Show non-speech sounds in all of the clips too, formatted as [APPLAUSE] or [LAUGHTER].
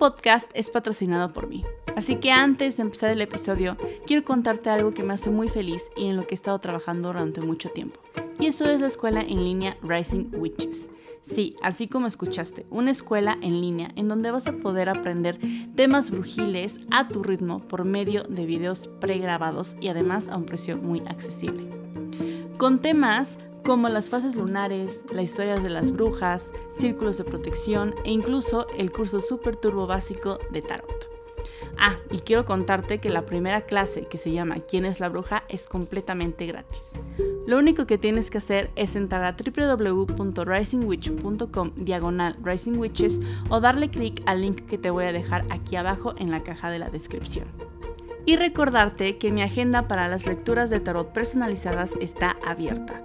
podcast es patrocinado por mí, así que antes de empezar el episodio, quiero contarte algo que me hace muy feliz y en lo que he estado trabajando durante mucho tiempo. Y eso es la escuela en línea Rising Witches. Sí, así como escuchaste, una escuela en línea en donde vas a poder aprender temas brujiles a tu ritmo por medio de videos pregrabados y además a un precio muy accesible. Con temas como las fases lunares, la historia de las brujas, círculos de protección e incluso el curso Super Turbo básico de Tarot. Ah, y quiero contarte que la primera clase que se llama ¿Quién es la bruja? es completamente gratis. Lo único que tienes que hacer es entrar a www.risingwitch.com diagonal risingwitches o darle clic al link que te voy a dejar aquí abajo en la caja de la descripción. Y recordarte que mi agenda para las lecturas de tarot personalizadas está abierta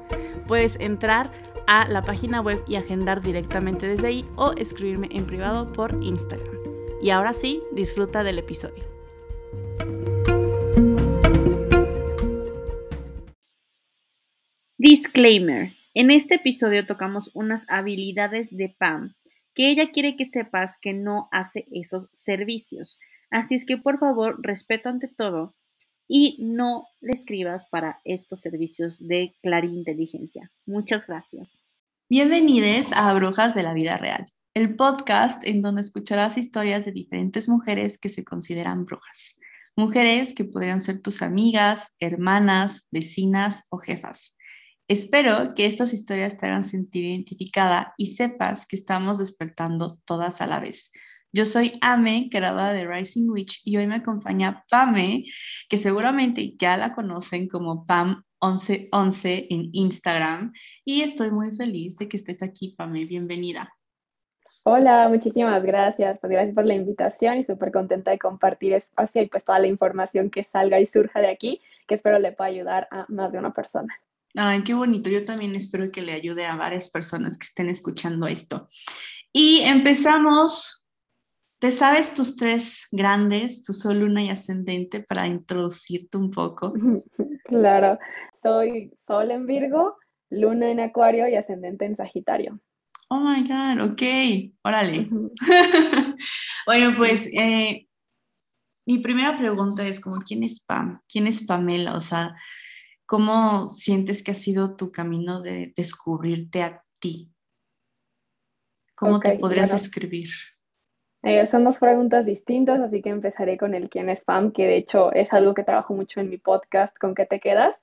puedes entrar a la página web y agendar directamente desde ahí o escribirme en privado por Instagram. Y ahora sí, disfruta del episodio. Disclaimer. En este episodio tocamos unas habilidades de Pam que ella quiere que sepas que no hace esos servicios. Así es que por favor, respeto ante todo y no le escribas para estos servicios de clariinteligencia. Muchas gracias. Bienvenidos a Brujas de la Vida Real, el podcast en donde escucharás historias de diferentes mujeres que se consideran brujas. Mujeres que podrían ser tus amigas, hermanas, vecinas o jefas. Espero que estas historias te hagan sentir identificada y sepas que estamos despertando todas a la vez yo soy Ame, creadora de Rising Witch, y hoy me acompaña Pame, que seguramente ya la conocen como Pam1111 en Instagram. Y estoy muy feliz de que estés aquí, Pame. Bienvenida. Hola, muchísimas gracias. Pues gracias por la invitación y súper contenta de compartir espacio y pues toda la información que salga y surja de aquí, que espero le pueda ayudar a más de una persona. Ay, qué bonito. Yo también espero que le ayude a varias personas que estén escuchando esto. Y empezamos ¿Te sabes tus tres grandes, tu sol, luna y ascendente, para introducirte un poco? [LAUGHS] Claro, soy sol en Virgo, luna en Acuario y ascendente en Sagitario. Oh my God, ok, órale. [LAUGHS] bueno, pues eh, mi primera pregunta es como, ¿quién es Pam? ¿Quién es Pamela? O sea, ¿cómo sientes que ha sido tu camino de descubrirte a ti? ¿Cómo te podrías escribir? Eh, son dos preguntas distintas, así que empezaré con el quién es spam, que de hecho es algo que trabajo mucho en mi podcast, ¿Con qué te quedas?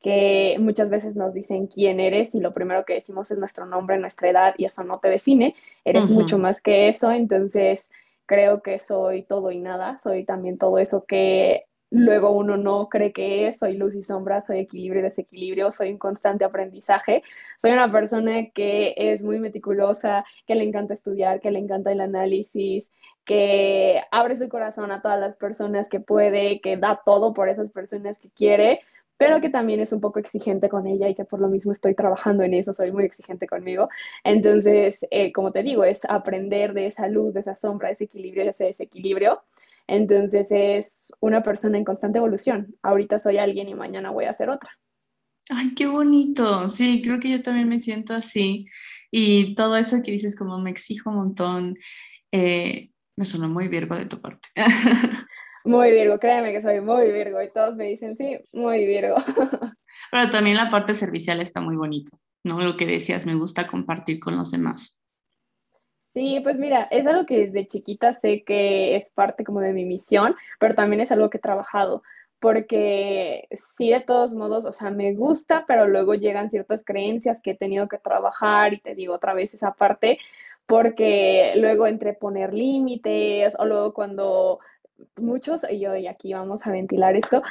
que muchas veces nos dicen quién eres y lo primero que decimos es nuestro nombre, nuestra edad y eso no te define, eres mucho más que eso, entonces creo que soy todo y nada, soy también todo eso que luego uno no cree que es, soy luz y sombra, soy equilibrio y desequilibrio, soy un constante aprendizaje, soy una persona que es muy meticulosa, que le encanta estudiar, que le encanta el análisis, que abre su corazón a todas las personas que puede, que da todo por esas personas que quiere, pero que también es un poco exigente con ella y que por lo mismo estoy trabajando en eso, soy muy exigente conmigo. Entonces, eh, como te digo, es aprender de esa luz, de esa sombra, de ese equilibrio, de ese desequilibrio entonces es una persona en constante evolución. Ahorita soy alguien y mañana voy a ser otra. Ay, qué bonito. Sí, creo que yo también me siento así. Y todo eso que dices como me exijo un montón, eh, me suena muy virgo de tu parte. [LAUGHS] Muy virgo, créeme que soy muy virgo y todos me dicen, sí, muy virgo. Pero también la parte servicial está muy bonito, ¿no? Lo que decías, me gusta compartir con los demás. Sí, pues mira, es algo que desde chiquita sé que es parte como de mi misión, pero también es algo que he trabajado, porque sí, de todos modos, o sea, me gusta, pero luego llegan ciertas creencias que he tenido que trabajar y te digo otra vez esa parte, porque luego entre poner límites o luego cuando muchos, y yo y aquí vamos a ventilar esto,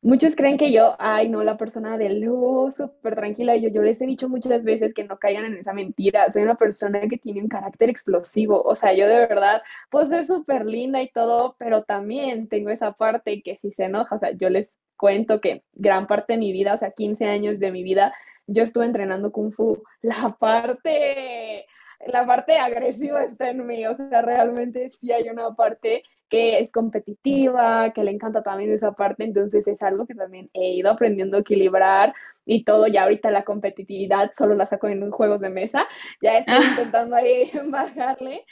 Muchos creen que yo, ay, no, la persona de luz, súper tranquila. Yo, yo les he dicho muchas veces que no caigan en esa mentira. Soy una persona que tiene un carácter explosivo. O sea, yo de verdad puedo ser súper linda y todo, pero también tengo esa parte que si se enoja, o sea, yo les cuento que gran parte de mi vida, o sea, 15 años de mi vida, yo estuve entrenando kung fu. La parte, la parte agresiva está en mí. O sea, realmente sí hay una parte que es competitiva, que le encanta también esa parte, entonces es algo que también he ido aprendiendo a equilibrar y todo, ya ahorita la competitividad solo la saco en juegos de mesa, ya estoy intentando ahí [LAUGHS] bajarle,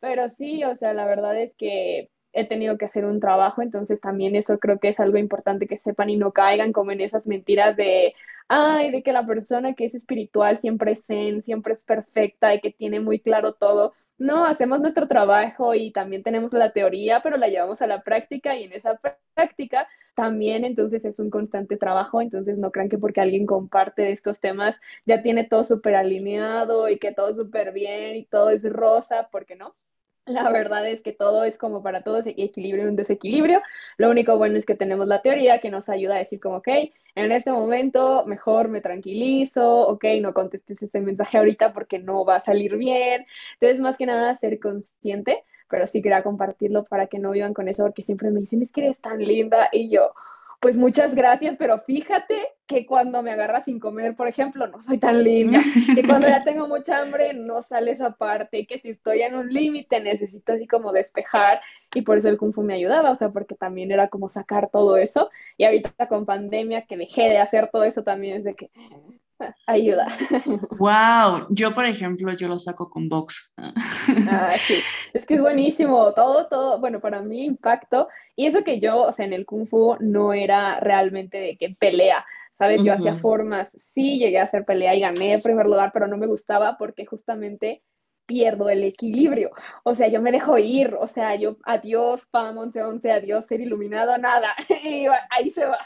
Pero sí, o sea, la verdad es que he tenido que hacer un trabajo, entonces también eso creo que es algo importante que sepan y no caigan como en esas mentiras de, ay, de que la persona que es espiritual siempre es zen, siempre es perfecta y que tiene muy claro todo. No, hacemos nuestro trabajo y también tenemos la teoría, pero la llevamos a la práctica y en esa práctica también entonces es un constante trabajo, entonces no crean que porque alguien comparte estos temas ya tiene todo súper alineado y que todo súper bien y todo es rosa, porque no. La verdad es que todo es como para todos equilibrio y un desequilibrio. Lo único bueno es que tenemos la teoría que nos ayuda a decir como, ok, en este momento mejor me tranquilizo, ok, no contestes ese mensaje ahorita porque no va a salir bien. Entonces, más que nada, ser consciente, pero sí quería compartirlo para que no vivan con eso porque siempre me dicen, es que eres tan linda y yo, pues muchas gracias, pero fíjate que cuando me agarra sin comer, por ejemplo, no soy tan linda, que cuando ya tengo mucha hambre no sale esa parte, que si estoy en un límite necesito así como despejar y por eso el kung fu me ayudaba, o sea, porque también era como sacar todo eso y ahorita con pandemia que dejé de hacer todo eso también es de que [LAUGHS] ayuda. Wow, yo por ejemplo, yo lo saco con box. Ah, sí, es que es buenísimo, todo, todo, bueno, para mí impacto, y eso que yo, o sea, en el kung fu no era realmente de que pelea, ¿sabes? Yo hacía formas, sí, llegué a hacer pelea y gané el primer lugar, pero no me gustaba porque justamente pierdo el equilibrio. O sea, yo me dejo ir, o sea, yo, adiós, PAM 1111, adiós, ser iluminado, nada, [LAUGHS] y ahí se va.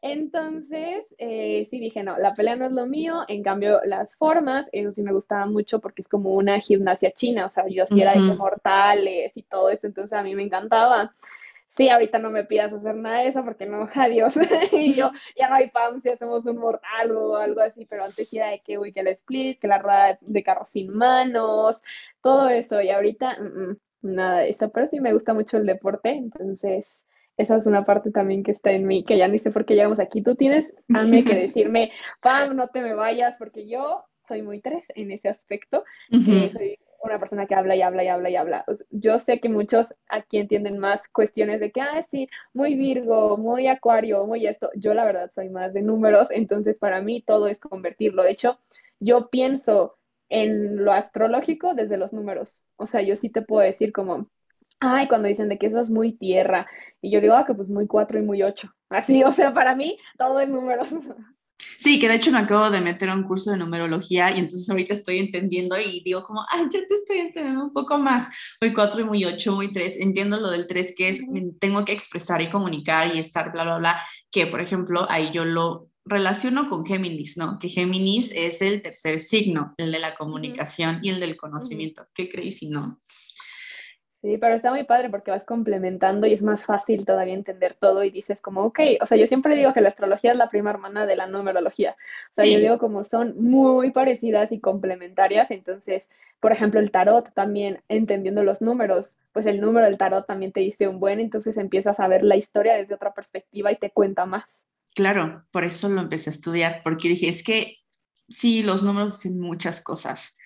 Entonces, eh, sí dije, no, la pelea no es lo mío, en cambio las formas, eso sí me gustaba mucho porque es como una gimnasia china, o sea, yo hacía de mortales y todo eso, entonces a mí me encantaba. Sí, ahorita no me pidas hacer nada de eso porque no, [LAUGHS] adiós. y yo, ya no hay PAM si hacemos un mortal o algo así, pero antes era de que, uy, que el split, que la rueda de carro sin manos, todo eso, y ahorita, mm, mm, nada de eso, pero sí me gusta mucho el deporte, entonces esa es una parte también que está en mí, que ya ni sé por qué llegamos aquí. Tú tienes, a mí que [LAUGHS] decirme, Pam, no te me vayas, porque yo soy muy tres en ese aspecto, soy una persona que habla y habla y habla y habla. yo sé que muchos aquí entienden más cuestiones de que, ah, sí, muy Virgo, muy Acuario, muy esto. Yo la verdad soy más de números, entonces para mí todo es convertirlo. De hecho, yo pienso en lo astrológico desde los números. O sea, yo sí te puedo decir como, Ay, cuando dicen de que eso es muy tierra. Y yo digo, ah, que pues muy cuatro y muy ocho. [LAUGHS] Así, o sea, para mí todo es números. [LAUGHS] Sí, que de hecho me acabo de meter a un curso de numerología y entonces ahorita estoy entendiendo y digo como, ay, yo te estoy entendiendo un poco más. Muy cuatro y muy ocho, muy tres. Entiendo lo del tres que es, tengo que expresar y comunicar y estar, bla, bla, bla. Que, por ejemplo, ahí yo lo relaciono con Géminis, ¿no? Que Géminis es el tercer signo, el de la comunicación y el del conocimiento. ¿Qué creéis si no? Sí, pero está muy padre porque vas complementando y es más fácil todavía entender todo y dices como, ok, o sea, yo siempre digo que la astrología es la prima hermana de la numerología. O sea, yo digo como son muy parecidas y complementarias, entonces, por ejemplo, el tarot también, entendiendo los números, pues el número del tarot también te dice un buen, entonces empiezas a ver la historia desde otra perspectiva y te cuenta más. Claro, por eso lo empecé a estudiar, porque dije, es que sí, los números dicen muchas cosas.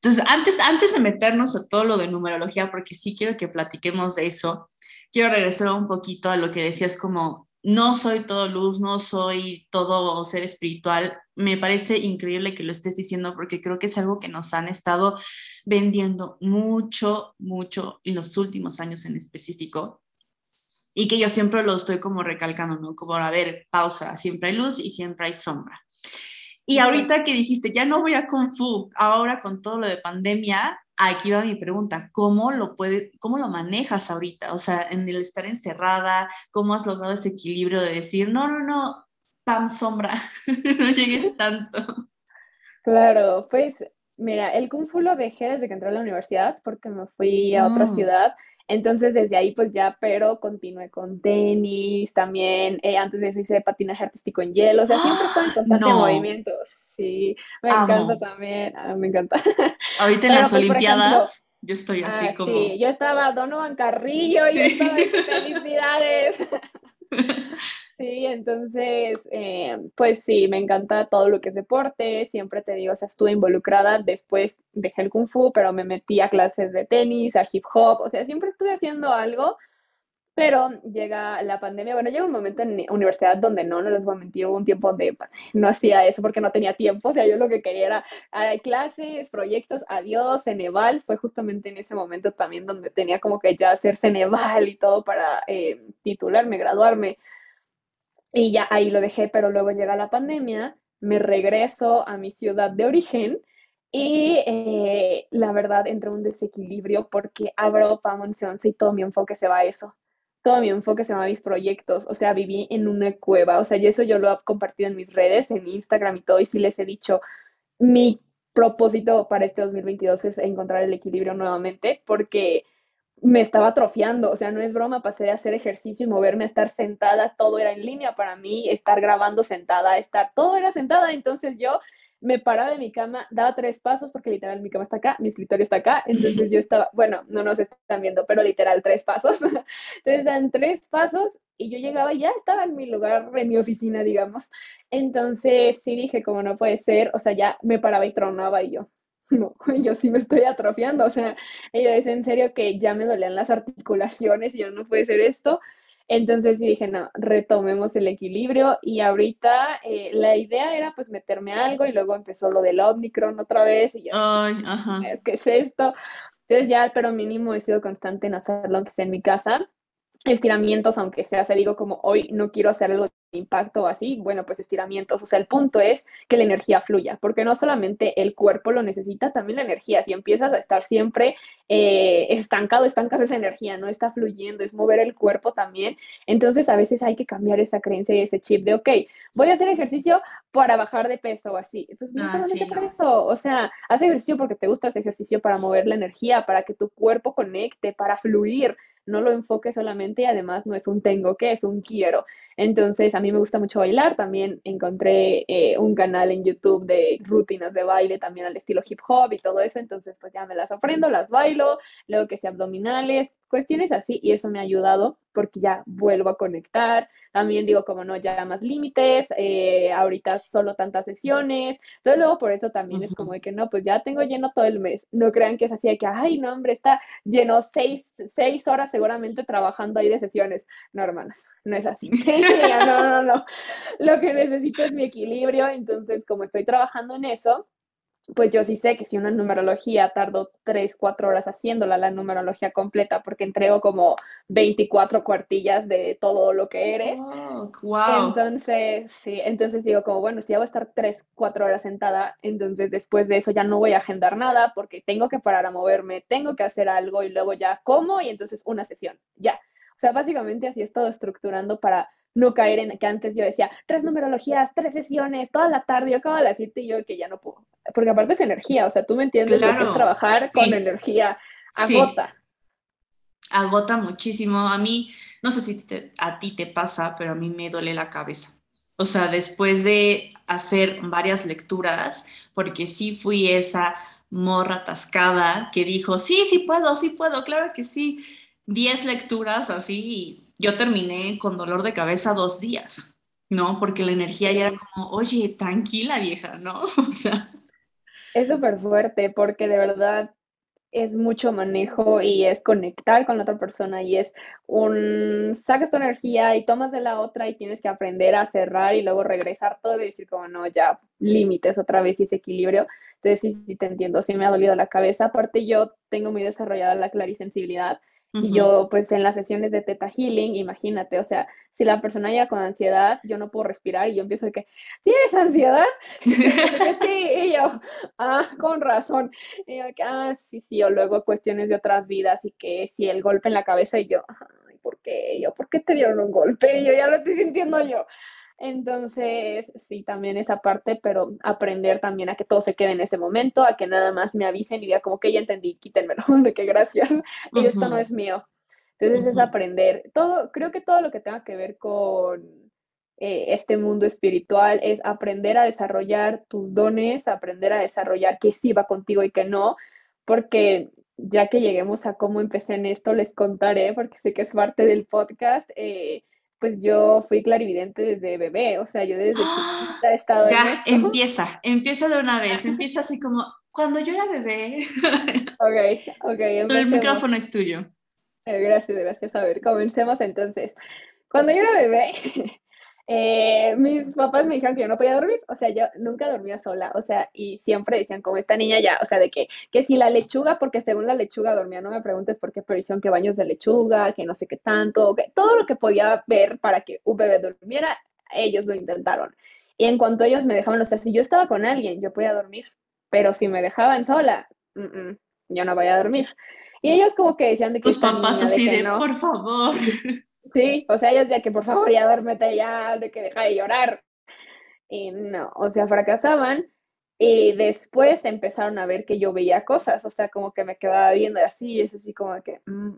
Entonces, antes, antes de meternos a todo lo de numerología, porque sí quiero que platiquemos de eso, quiero regresar un poquito a lo que decías como, no soy todo luz, no soy todo ser espiritual. Me parece increíble que lo estés diciendo porque creo que es algo que nos han estado vendiendo mucho, mucho en los últimos años en específico. Y que yo siempre lo estoy como recalcando, ¿no? Como, a ver, pausa, siempre hay luz y siempre hay sombra. Y ahorita que dijiste, ya no voy a Kung Fu, ahora con todo lo de pandemia, aquí va mi pregunta, ¿cómo lo, puede, cómo lo manejas ahorita? O sea, en el estar encerrada, ¿cómo has logrado ese equilibrio de decir, no, no, no, pam, sombra, [LAUGHS] no llegues tanto? Claro, pues mira, el Kung Fu lo dejé desde que entré a la universidad porque me fui a otra mm. ciudad entonces desde ahí pues ya, pero continué con tenis también, eh, antes de eso hice patinaje artístico en hielo, o sea, siempre estoy en constante movimiento, sí, me encanta también, ah, me encanta. [LAUGHS] Ahorita en las pues, Olimpiadas yo estoy así ah, como... Sí, yo estaba Donovan Carrillo, y yo estaba felicidades. [LAUGHS] [LAUGHS] Sí, entonces, eh, pues sí, me encanta todo lo que es deporte, siempre te digo, o sea, estuve involucrada, después dejé el kung fu, pero me metí a clases de tenis, a hip hop, o sea, siempre estuve haciendo algo, Pero llega la pandemia, bueno, llega un momento en universidad donde no, no les voy a mentir, hubo un tiempo donde no hacía eso porque no tenía tiempo, o sea, yo lo que quería era clases, proyectos, adiós, Ceneval, fue justamente en ese momento también donde tenía como que ya hacer Ceneval y todo para eh, titularme, graduarme, y ya ahí lo dejé, pero luego llega la pandemia, me regreso a mi ciudad de origen y eh, la verdad entró un desequilibrio porque abro Pam y todo mi enfoque se va a eso todo mi enfoque se va a mis proyectos, o sea, viví en una cueva, o sea, y eso yo lo he compartido en mis redes, en Instagram y todo, y sí les he dicho, mi propósito para este 2022 es encontrar el equilibrio nuevamente, porque me estaba atrofiando, o sea, no es broma, pasé de hacer ejercicio y moverme a estar sentada, todo era en línea para mí, estar grabando sentada, estar, todo era sentada, entonces yo me paraba de mi cama, daba tres pasos, porque literal mi cama está acá, mi escritorio está acá, entonces yo estaba, [LAUGHS] bueno, no nos están viendo, pero literal tres pasos. [LAUGHS] Entonces dan tres pasos y yo llegaba y ya estaba en mi lugar, en mi oficina, digamos. Entonces sí dije, como no puede ser, o sea, ya me paraba y tronaba y yo, [LAUGHS] no, yo sí me estoy atrofiando, o sea, ella es en serio que ya me dolían las articulaciones y yo no puede ser esto. Entonces dije, no, retomemos el equilibrio y ahorita eh, la idea era pues meterme algo y luego empezó lo del Omicron otra vez y yo, Ay, ajá. ¿qué es esto? Entonces ya, pero mínimo he sido constante en hacerlo aunque sea en mi casa estiramientos, aunque sea, se digo como hoy no quiero hacer algo de impacto o así, bueno, pues estiramientos, o sea, el punto es que la energía fluya, porque no solamente el cuerpo lo necesita, también la energía, si empiezas a estar siempre eh, estancado, estancas esa energía, no está fluyendo, es mover el cuerpo también, entonces a veces hay que cambiar esa creencia y ese chip de, ok, voy a hacer ejercicio para bajar de peso o así, pues no ah, solamente por eso, o sea, haz ejercicio porque te gusta ese ejercicio para mover la energía, para que tu cuerpo conecte, para fluir, no lo enfoque solamente y además no es un tengo que, es un quiero. Entonces, a mí me gusta mucho bailar, también encontré eh, un canal en YouTube de rutinas de baile también al estilo hip hop y todo eso, entonces pues ya me las aprendo, las bailo, luego que sea abdominales, cuestiones así y eso me ha ayudado porque ya vuelvo a conectar. También digo, como no, ya más límites, eh, ahorita solo tantas sesiones. Entonces luego por eso también es como de que no, pues ya tengo lleno todo el mes. No crean que es así de que, ay, no, hombre, está lleno seis, seis horas seguramente trabajando ahí de sesiones. No, hermanas, no es así. [LAUGHS] [LAUGHS] no, no, no. Lo que necesito es mi equilibrio. Entonces, como estoy trabajando en eso, pues yo sí sé que si una numerología tardo 3, 4 horas haciéndola, la numerología completa, porque entrego como 24 cuartillas de todo lo que eres. wow. Entonces, sí, entonces digo como, bueno, si hago estar 3, 4 horas sentada, entonces después de eso ya no voy a agendar nada porque tengo que parar a moverme, tengo que hacer algo y luego ya como y entonces una sesión, ya. O sea, básicamente así he estado estructurando para no caer en que antes yo decía, tres numerologías, tres sesiones, toda la tarde, yo acabo de las y yo que ya no puedo. Porque aparte es energía, o sea, tú me entiendes lo que es trabajar con energía, agota. Agota muchísimo. A mí, no sé si a ti te pasa, pero a mí me duele la cabeza. O sea, después de hacer varias lecturas, porque sí fui esa morra atascada que dijo, sí, sí puedo, sí puedo, claro que sí. Diez lecturas así yo terminé con dolor de cabeza dos días, ¿no? Porque la energía ya era como, oye, tranquila vieja, ¿no? [LAUGHS] O sea. Es súper fuerte porque de verdad es mucho manejo y es conectar con la otra persona y es un, sacas tu energía y tomas de la otra y tienes que aprender a cerrar y luego regresar todo y decir como no, ya límites otra vez y ese equilibrio. Entonces sí, sí te entiendo, sí me ha dolido la cabeza. Aparte yo tengo muy desarrollada la clarisensibilidad y yo, pues en las sesiones de Teta Healing, imagínate, o sea, si la persona llega con ansiedad, yo no puedo respirar y yo empiezo de que, ¿tienes ansiedad? [LAUGHS] sí, y yo, ah, con razón. Y yo, ah, sí, sí, o luego cuestiones de otras vidas y que si el golpe en la cabeza y yo, ay, ¿por qué? Yo, ¿por qué te dieron un golpe? Y yo ya lo estoy sintiendo yo. Entonces, sí, también esa parte, pero aprender también a que todo se quede en ese momento, a que nada más me avisen y diga como que ya entendí, quítenmelo, [LAUGHS] de que gracias, y esto no es mío. Entonces es aprender. Todo, creo que todo lo que tenga que ver con eh, este mundo espiritual es aprender a desarrollar tus dones, aprender a desarrollar qué sí va contigo y qué no, porque ya que lleguemos a cómo empecé en esto, les contaré, porque sé que es parte del podcast. Eh, pues yo fui clarividente desde bebé, o sea, yo desde ¡Ah! chiquita he estado ya, empieza, empieza de una vez, [LAUGHS] empieza así como, cuando yo era bebé. [LAUGHS] Ok, ok. El micrófono es tuyo. Gracias, gracias. A ver, comencemos entonces. Cuando yo era bebé, [LAUGHS] eh, mis papás me dijeron que yo no podía dormir, o sea, yo nunca dormía sola, o sea, y siempre decían como esta niña ya, o sea, de que, que si la lechuga, porque según la lechuga dormía, no me preguntes por qué, pero hicieron que baños de lechuga, que no sé qué tanto, que todo lo que podía ver para que un bebé durmiera, ellos lo intentaron. Y en cuanto ellos me dejaban, o sea, si yo estaba con alguien, yo podía dormir, pero si me dejaban sola, yo no voy a dormir. Y ellos como que decían de que... Tus papás así de, por favor. Sí, o sea, ellos de que por favor ya duérmete ya, de que deja de llorar. Y no, o sea, fracasaban. Y después empezaron a ver que yo veía cosas, o sea, como que me quedaba viendo así, y es así como que, mm,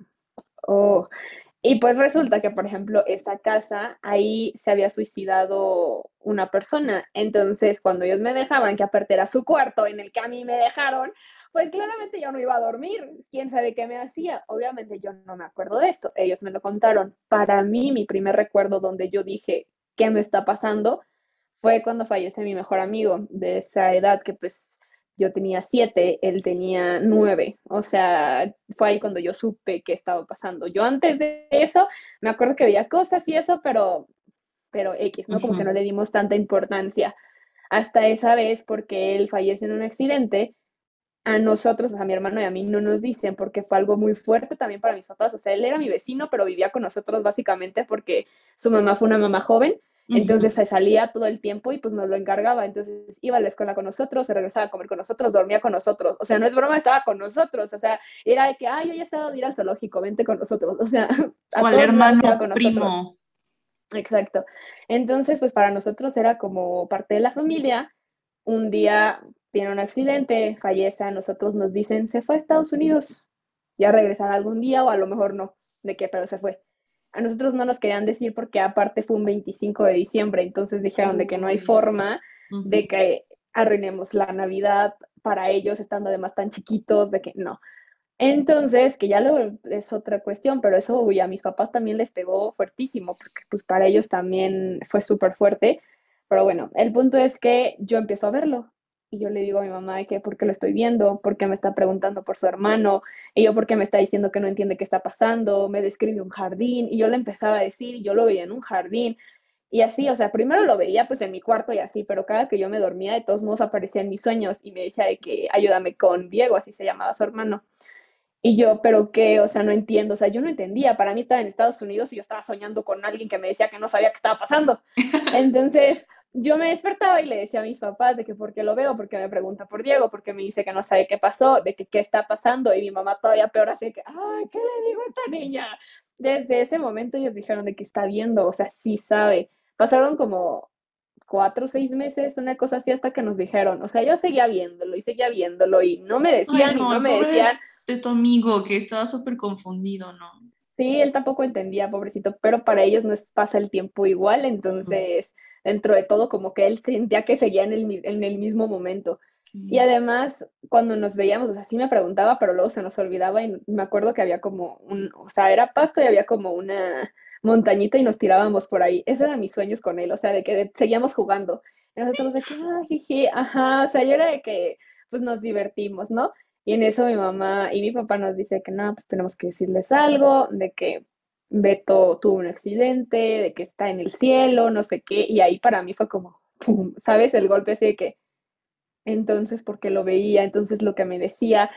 oh. Y pues resulta que, por ejemplo, esa casa, ahí se había suicidado una persona. Entonces, cuando ellos me dejaban, que aparte su cuarto en el que a mí me dejaron, pues claramente yo no iba a dormir. ¿Quién sabe qué me hacía? Obviamente yo no me acuerdo de esto. Ellos me lo contaron. Para mí, mi primer recuerdo donde yo dije, ¿qué me está pasando? Fue cuando fallece mi mejor amigo de esa edad que pues yo tenía siete, él tenía nueve. O sea, fue ahí cuando yo supe qué estaba pasando. Yo antes de eso me acuerdo que veía cosas y eso, pero, pero X, ¿no? Como que no le dimos tanta importancia hasta esa vez porque él fallece en un accidente a nosotros, a mi hermano y a mí, no nos dicen porque fue algo muy fuerte también para mis papás. O sea, él era mi vecino, pero vivía con nosotros básicamente porque su mamá fue una mamá joven. Entonces se salía todo el tiempo y pues nos lo encargaba. Entonces iba a la escuela con nosotros, se regresaba a comer con nosotros, dormía con nosotros. O sea, no es broma, estaba con nosotros. O sea, era de que, ay, yo ya estaba de ir al zoológico, vente con nosotros. O sea, [LAUGHS] a ¿Cuál hermano con primo? Nosotros. Exacto. Entonces, pues para nosotros era como parte de la familia. Un día tiene un accidente, fallece, a nosotros nos dicen, se fue a Estados Unidos, ya regresará algún día o a lo mejor no, de qué, pero se fue. A nosotros no nos querían decir porque aparte fue un 25 de diciembre, entonces dijeron de que no hay forma de que arruinemos la Navidad para ellos, estando además tan chiquitos, de que no. Entonces, que ya lo, es otra cuestión, pero eso uy, a mis papás también les pegó fuertísimo, porque pues para ellos también fue súper fuerte. Pero bueno, el punto es que yo empiezo a verlo, y yo le digo a mi mamá que por qué lo estoy viendo, por qué me está preguntando por su hermano, y yo por qué me está diciendo que no entiende qué está pasando, me describe un jardín, y yo le empezaba a decir, yo lo veía en un jardín, y así, o sea, primero lo veía pues en mi cuarto y así, pero cada que yo me dormía, de todos modos aparecía en mis sueños y me decía de que ayúdame con Diego, así se llamaba su hermano. Y yo, pero qué, o sea, no entiendo, o sea, yo no entendía, para mí estaba en Estados Unidos y yo estaba soñando con alguien que me decía que no sabía qué estaba pasando. [LAUGHS] Entonces, yo me despertaba y le decía a mis papás de que por qué lo veo, porque me pregunta por Diego, porque me dice que no sabe qué pasó, de que qué está pasando, y mi mamá todavía peor así que, ay, ¿qué le digo a esta niña? Desde ese momento ellos dijeron de que está viendo, o sea, sí sabe. Pasaron como cuatro o seis meses, una cosa así, hasta que nos dijeron, o sea, yo seguía viéndolo y seguía viéndolo y no me decían y no me decían. De tu amigo que estaba súper confundido, ¿no? Sí, él tampoco entendía, pobrecito, pero para ellos no pasa el tiempo igual, entonces dentro de todo, como que él sentía que seguía en el, en el mismo momento. Y además, cuando nos veíamos, o sea, sí me preguntaba, pero luego se nos olvidaba y me acuerdo que había como un, o sea, era pasto y había como una montañita y nos tirábamos por ahí. Esos eran mis sueños con él, o sea, de que seguíamos jugando. Y nosotros de que, ah, ajá, o sea, yo era de que, pues nos divertimos, ¿no? Y en eso mi mamá y mi papá nos dice que no, pues tenemos que decirles algo, de que Beto tuvo un accidente, de que está en el cielo, no sé qué, y ahí para mí fue como, ¿sabes? El golpe así de que, entonces, porque lo veía, entonces lo que me decía,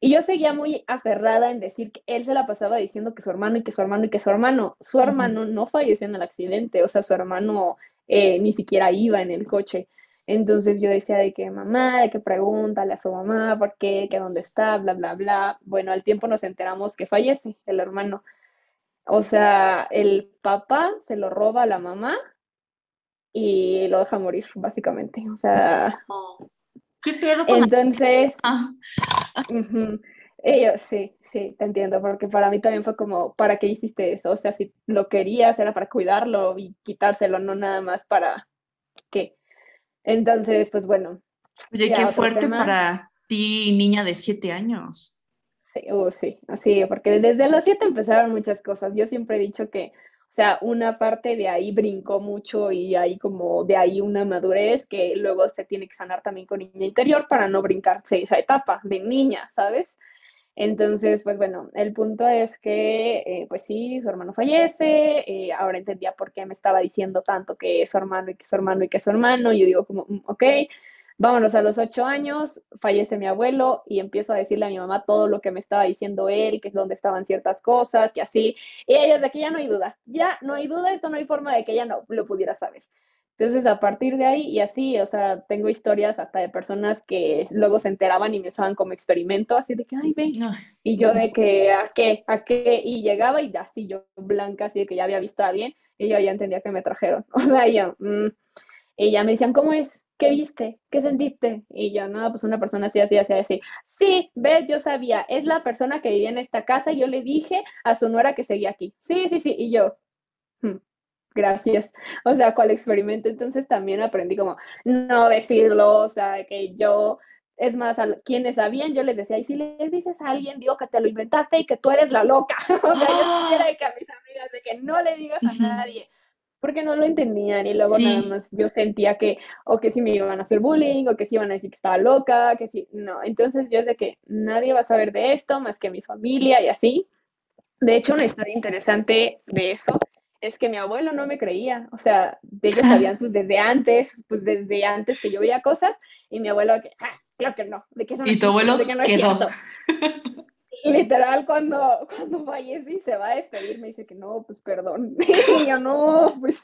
y yo seguía muy aferrada en decir que él se la pasaba diciendo que su hermano y que su hermano y que su hermano, su hermano no falleció en el accidente, o sea, su hermano eh, ni siquiera iba en el coche. Entonces yo decía de que mamá, de que pregúntale a su mamá por qué, que dónde está, bla, bla, bla. Bueno, al tiempo nos enteramos que fallece el hermano. O sea, el papá se lo roba a la mamá y lo deja morir, básicamente. O sea. ¿Qué pedo entonces. Ah. ellos, sí, sí, te entiendo, porque para mí también fue como, ¿para qué hiciste eso? O sea, si lo querías era para cuidarlo y quitárselo, no nada más para qué. Entonces, pues bueno. Oye, qué fuerte para ti, niña de siete años. Sí, uh, sí, así, porque desde los siete empezaron muchas cosas. Yo siempre he dicho que, o sea, una parte de ahí brincó mucho y hay como de ahí una madurez que luego se tiene que sanar también con niña interior para no brincarse esa etapa de niña, ¿sabes? Entonces, pues bueno, el punto es que, eh, pues sí, su hermano fallece, eh, ahora entendía por qué me estaba diciendo tanto que es su hermano y que es su hermano y que es su hermano, y yo digo como, mm, ok, vámonos a los ocho años, fallece mi abuelo y empiezo a decirle a mi mamá todo lo que me estaba diciendo él, que es donde estaban ciertas cosas, que así, y ella de que ya no hay duda, ya no hay duda, esto no hay forma de que ella no lo pudiera saber. Entonces, a partir de ahí, y así, o sea, tengo historias hasta de personas que luego se enteraban y me usaban como experimento, así de que, ay, ve, y yo de que, ¿a qué? ¿A qué? Y llegaba y así yo blanca, así de que ya había visto a alguien, y yo ya entendía que me trajeron. [LAUGHS] O sea, yo, mm. y ya me decían, ¿cómo es? ¿Qué viste? ¿Qué sentiste? Y yo, no, pues una persona así, así, así, así. Sí, ves, yo sabía, es la persona que vivía en esta casa y yo le dije a su nuera que seguía aquí. Sí, sí, sí, y yo, hmm gracias. O sea, cuál experimento. Entonces también aprendí como no decirlo, o sea, que yo, es más, a quienes sabían, yo les decía, y si les dices a alguien, digo que te lo inventaste y que tú eres la loca. [LAUGHS] o sea, yo [GASPS] quisiera que a mis amigas de que no le digas a nadie. Porque no lo entendían y luego nada más yo sentía que, o que si me iban a hacer bullying, o que si iban a decir que estaba loca, que si, no. Entonces yo sé que nadie va a saber de esto más que mi familia y así. De hecho, una historia interesante de eso es que mi abuelo no me creía, o sea, de ellos [LAUGHS] sabían pues desde antes, pues desde antes que yo veía cosas, y mi abuelo, ah, claro que no, de que eso no ¿Y tu abuelo quedó? [LAUGHS] Literal, cuando, [LAUGHS] cuando fallece y se va a despedir, me dice que no, pues perdón, [LAUGHS] y yo no, pues,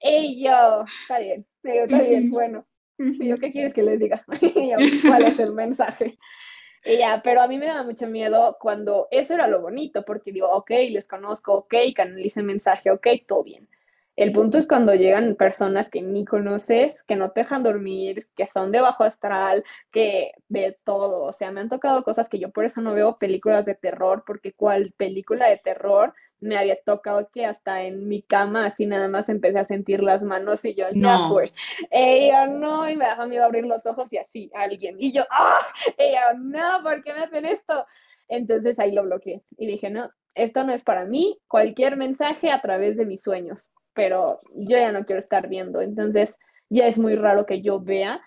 y yo, está bien, está bien, bueno, y yo, ¿qué quieres que les diga? [LAUGHS] y yo, ¿cuál es el mensaje? Y ya, pero a mí me da mucho miedo cuando eso era lo bonito, porque digo, ok, les conozco, ok, canalicen mensaje, ok, todo bien. El punto es cuando llegan personas que ni conoces, que no te dejan dormir, que son de bajo astral, que de todo. O sea, me han tocado cosas que yo por eso no veo películas de terror, porque cual película de terror me había tocado que hasta en mi cama así nada más empecé a sentir las manos y yo ya fue. Ella no, y me dejó miedo abrir los ojos y así alguien. Y yo, ¡ah! Ella, no, ¿por qué me hacen esto? Entonces ahí lo bloqueé y dije, no, esto no es para mí, cualquier mensaje a través de mis sueños, pero yo ya no quiero estar viendo. Entonces ya es muy raro que yo vea,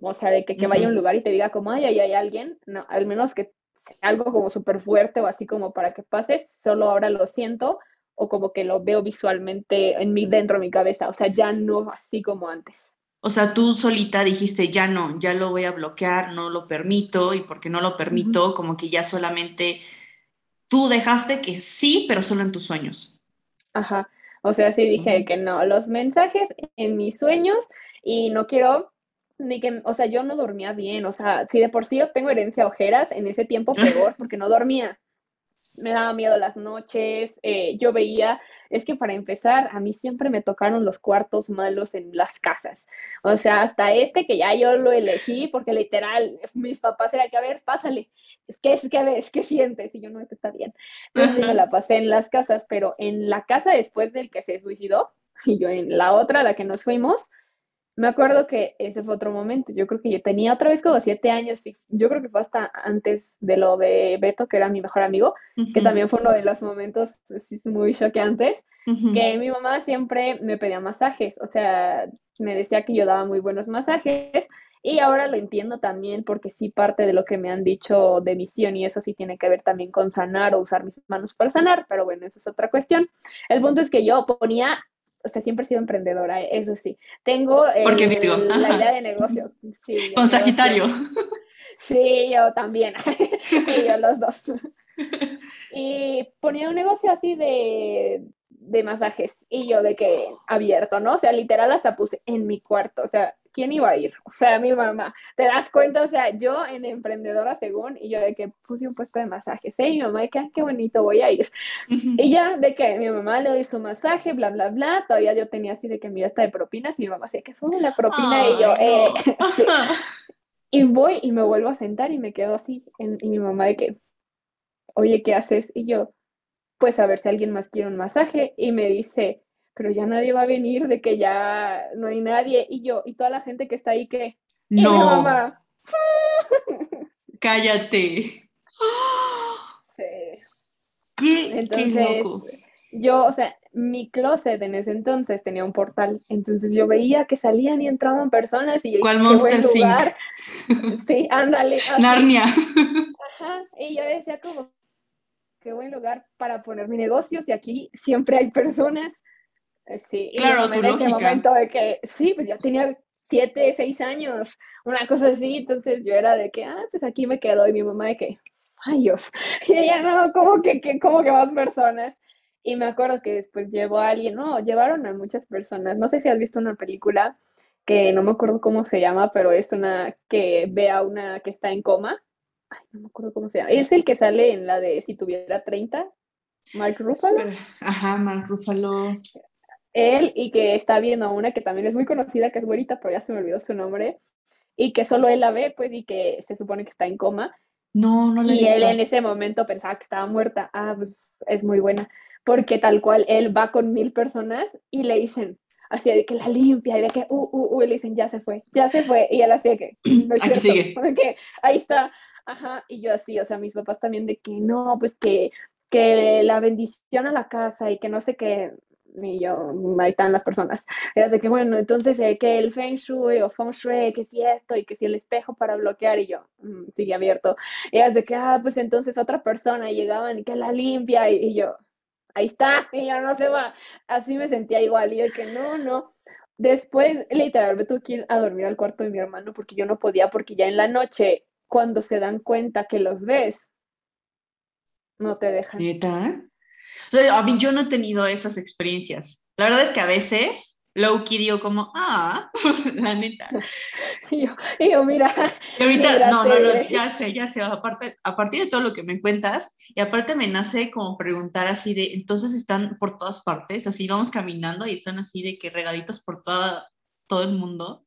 o sea, de que, que vaya a un lugar y te diga como, ay, ahí hay alguien, no, al menos que algo como súper fuerte o así como para que pases, solo ahora lo siento o como que lo veo visualmente en mi, dentro de mi cabeza, o sea, ya no así como antes. O sea, tú solita dijiste, ya no, ya lo voy a bloquear, no lo permito, y porque no lo permito, como que ya solamente tú dejaste que sí, pero solo en tus sueños. Ajá, o sea, sí dije que no, los mensajes en mis sueños y no quiero ni que, o sea, yo no dormía bien, o sea, si de por sí yo tengo herencia ojeras, en ese tiempo peor, porque no dormía. Me daba miedo las noches, eh, yo veía, es que para empezar, a mí siempre me tocaron los cuartos malos en las casas. O sea, hasta este que ya yo lo elegí, porque literal, mis papás era que, a ver, pásale, es que, es que, ves, que sientes, y yo no, esto está bien. Entonces me la pasé en las casas, pero en la casa después del que se suicidó, y yo en la otra, la que nos fuimos, me acuerdo que ese fue otro momento. Yo creo que yo tenía otra vez como siete años y yo creo que fue hasta antes de lo de Beto, que era mi mejor amigo, que también fue uno de los momentos muy choqueantes, que mi mamá siempre me pedía masajes, o sea, me decía que yo daba muy buenos masajes y ahora lo entiendo también porque sí parte de lo que me han dicho de misión y eso sí tiene que ver también con sanar o usar mis manos para sanar, pero bueno, eso es otra cuestión. El punto es que yo ponía o sea, siempre he sido emprendedora, eso sí. Tengo la idea de negocio. [LAUGHS] Con Sagitario. Sí, yo también. [LAUGHS] y yo los dos. y ponía un negocio así de, de masajes y yo de que abierto, ¿no? O sea, literal hasta puse en mi cuarto, o sea, ¿quién iba a ir? O sea, mi mamá. ¿Te das cuenta? O sea, yo en emprendedora según, y yo de que puse un puesto de masajes, ¿eh? Y mi mamá de que, ah, qué bonito, voy a ir. Y ya de que mi mamá le doy su masaje, bla, bla, bla. Todavía yo tenía así de que mira esta de propinas, y mi mamá así, que fue la propina? y yo, eh. [LAUGHS] Y voy y me vuelvo a sentar y me quedo así. y mi mamá de que, oye, ¿qué haces? Y yo, pues a ver si alguien más quiere un masaje. Y me dice, pero ya nadie va a venir, de que ya no hay nadie. Y yo, y toda la gente que está ahí, que... No. mi mamá. Cállate. Sí. ¿Qué? Entonces, Yo, o sea, mi closet en ese entonces tenía un portal, entonces yo veía que salían y entraban personas y yo ¿Cuál Monster? Sí, ándale. Narnia. Ajá, Y yo decía como, qué buen lugar para poner mi negocio, si aquí siempre hay personas. Eh, sí, claro, tu en ese momento de que, sí, pues ya tenía siete, seis años, una cosa así, entonces yo era de que, ah, pues aquí me quedo, y mi mamá de que, ay Dios, [LAUGHS] y ella no, como que, que, como que más personas. Y me acuerdo que después llevó a alguien, no, llevaron a muchas personas. No sé si has visto una película que no me acuerdo cómo se llama, pero es una que ve a una que está en coma. Ay, no me acuerdo cómo se llama. Es el que sale en la de Si tuviera 30, Mark Ruffalo. Ajá, Mark Ruffalo. Él y que está viendo a una que también es muy conocida, que es güerita, pero ya se me olvidó su nombre. Y que solo él la ve, pues, y que se supone que está en coma. No, no la he Y él en ese momento pensaba que estaba muerta. Ah, pues es muy buena. Porque tal cual él va con mil personas y le dicen así de que la limpia y de que, uh, uh, uh, y le dicen, ya se fue, ya se fue. Y él así de que, [CLEARS THROAT] no es Aquí cierto, sigue. [LAUGHS] que ahí está. Ajá, y yo así, o sea, mis papás también de que no, pues que, que la bendición a la casa y que no sé qué. Y yo, ahí están las personas. Era de que, bueno, entonces eh, que el Feng Shui o Feng Shui, que si esto y que si el espejo para bloquear, y yo, mm, sigue abierto. Es de que, ah, pues entonces otra persona y llegaban y que la limpia, y, y yo, ahí está, y yo no se va. Así me sentía igual, y yo que no, no. Después, literal, me tuve que ir a dormir al cuarto de mi hermano porque yo no podía, porque ya en la noche, cuando se dan cuenta que los ves, no te dejan. ¿Neta? O sea, a mí yo no he tenido esas experiencias. La verdad es que a veces, low-key digo como, ah, [LAUGHS] la neta. [LAUGHS] Y yo, y yo, mira, Y ahorita, no, no, no, Líbrate. ya sé, ya sé, aparte, a partir de todo lo que me cuentas, y aparte me nace como preguntar así de, entonces están por todas partes, así vamos caminando y están así de que regaditos por toda, todo el mundo.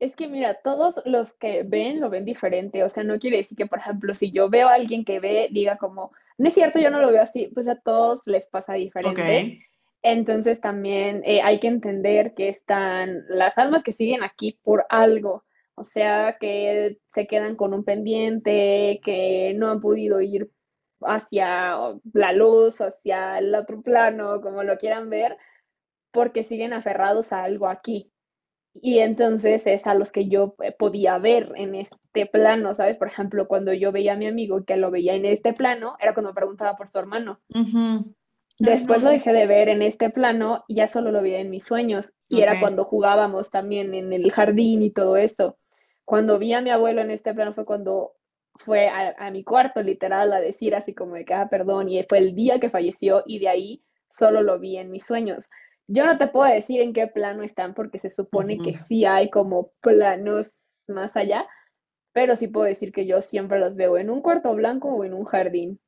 Es que mira, todos los que ven lo ven diferente, o sea, no quiere decir que, por ejemplo, si yo veo a alguien que ve, diga como, no es cierto, yo no lo veo así, pues a todos les pasa diferente. Entonces también eh, hay que entender que están las almas que siguen aquí por algo, o sea, que se quedan con un pendiente, que no han podido ir hacia la luz, hacia el otro plano, como lo quieran ver, porque siguen aferrados a algo aquí. Y entonces es a los que yo eh, podía ver en este plano, ¿sabes? Por ejemplo, cuando yo veía a mi amigo que lo veía en este plano, era cuando me preguntaba por su hermano. Después lo dejé de ver en este plano y ya solo lo veía en mis sueños. Y era cuando jugábamos también en el jardín y todo esto. Cuando vi a mi abuelo en este plano fue cuando fue a, a mi cuarto, literal, a decir así como de que, ah, perdón, y fue el día que falleció y de ahí solo lo vi en mis sueños. Yo no te puedo decir en qué plano están porque se supone que sí hay como planos más allá, pero sí puedo decir que yo siempre los veo en un cuarto blanco o en un jardín.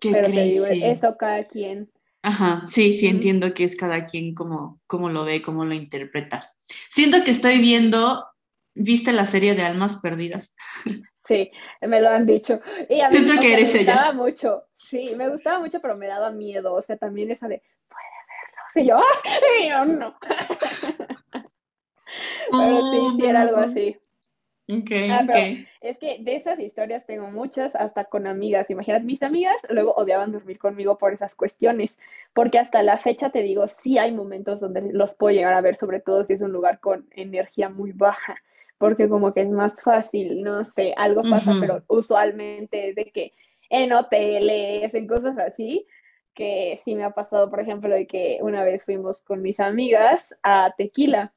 Qué Pero te digo, eso cada quien. Ajá, sí, sí, entiendo que es cada quien como, como lo ve, cómo lo interpreta. Siento que estoy viendo, ¿viste la serie de Almas Perdidas? [LAUGHS] Sí, me lo han dicho. Y a mí, Siento sea, me ella. gustaba mucho. Sí, me gustaba mucho, pero me daba miedo. O sea, también esa de, puede. Y yo, ¡ay! Y yo, no. [LAUGHS] Pero sí, Oh, sí no, era algo así. Ok, Ah, pero ok. es que de esas historias tengo muchas, hasta con amigas. Imagínate, mis amigas luego odiaban dormir conmigo por esas cuestiones, porque hasta la fecha te digo, sí hay momentos donde los puedo llegar a ver, sobre todo si es un lugar con energía muy baja, porque como que es más fácil, no sé, algo pasa, Ujú. pero usualmente es de que en hoteles, en cosas así, que sí me ha pasado, por ejemplo, de que una vez fuimos con mis amigas a Tequila.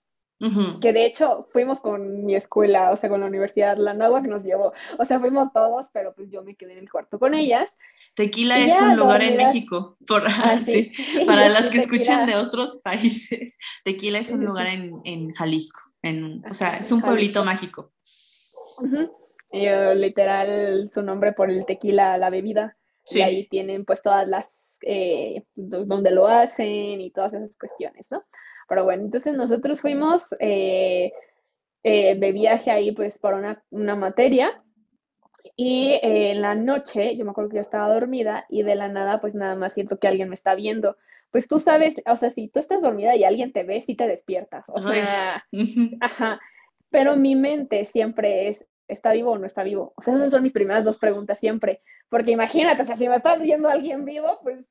Que de hecho fuimos con mi escuela, o sea, con la Universidad La Náhuac nos llevó, o sea, fuimos todos, pero pues yo me quedé en el cuarto con ellas. Tequila y es un lugar en México, por, [LAUGHS] sí, [LAUGHS] para las que escuchan de otros [LAUGHS] países, Tequila es un lugar en, en Jalisco, en, o sea, es un pueblito Jalisco. mágico. Y, eh, literal, su nombre por el tequila, la bebida, y ahí tienen pues todas las, eh, donde lo hacen y todas esas cuestiones, ¿no? Pero bueno, entonces nosotros fuimos eh, eh, de viaje ahí pues por una, una materia. Y eh, en la noche, yo me acuerdo que yo estaba dormida y de la nada, pues nada más siento que alguien me está viendo. Pues tú sabes, o sea, si tú estás dormida y alguien te ve, sí te despiertas. O sea, ujú. [LAUGHS] ajá. Pero mi mente siempre es, ¿está vivo o no está vivo? O sea, esas son mis primeras dos preguntas siempre. Porque imagínate, o sea, si me estás viendo alguien vivo, pues,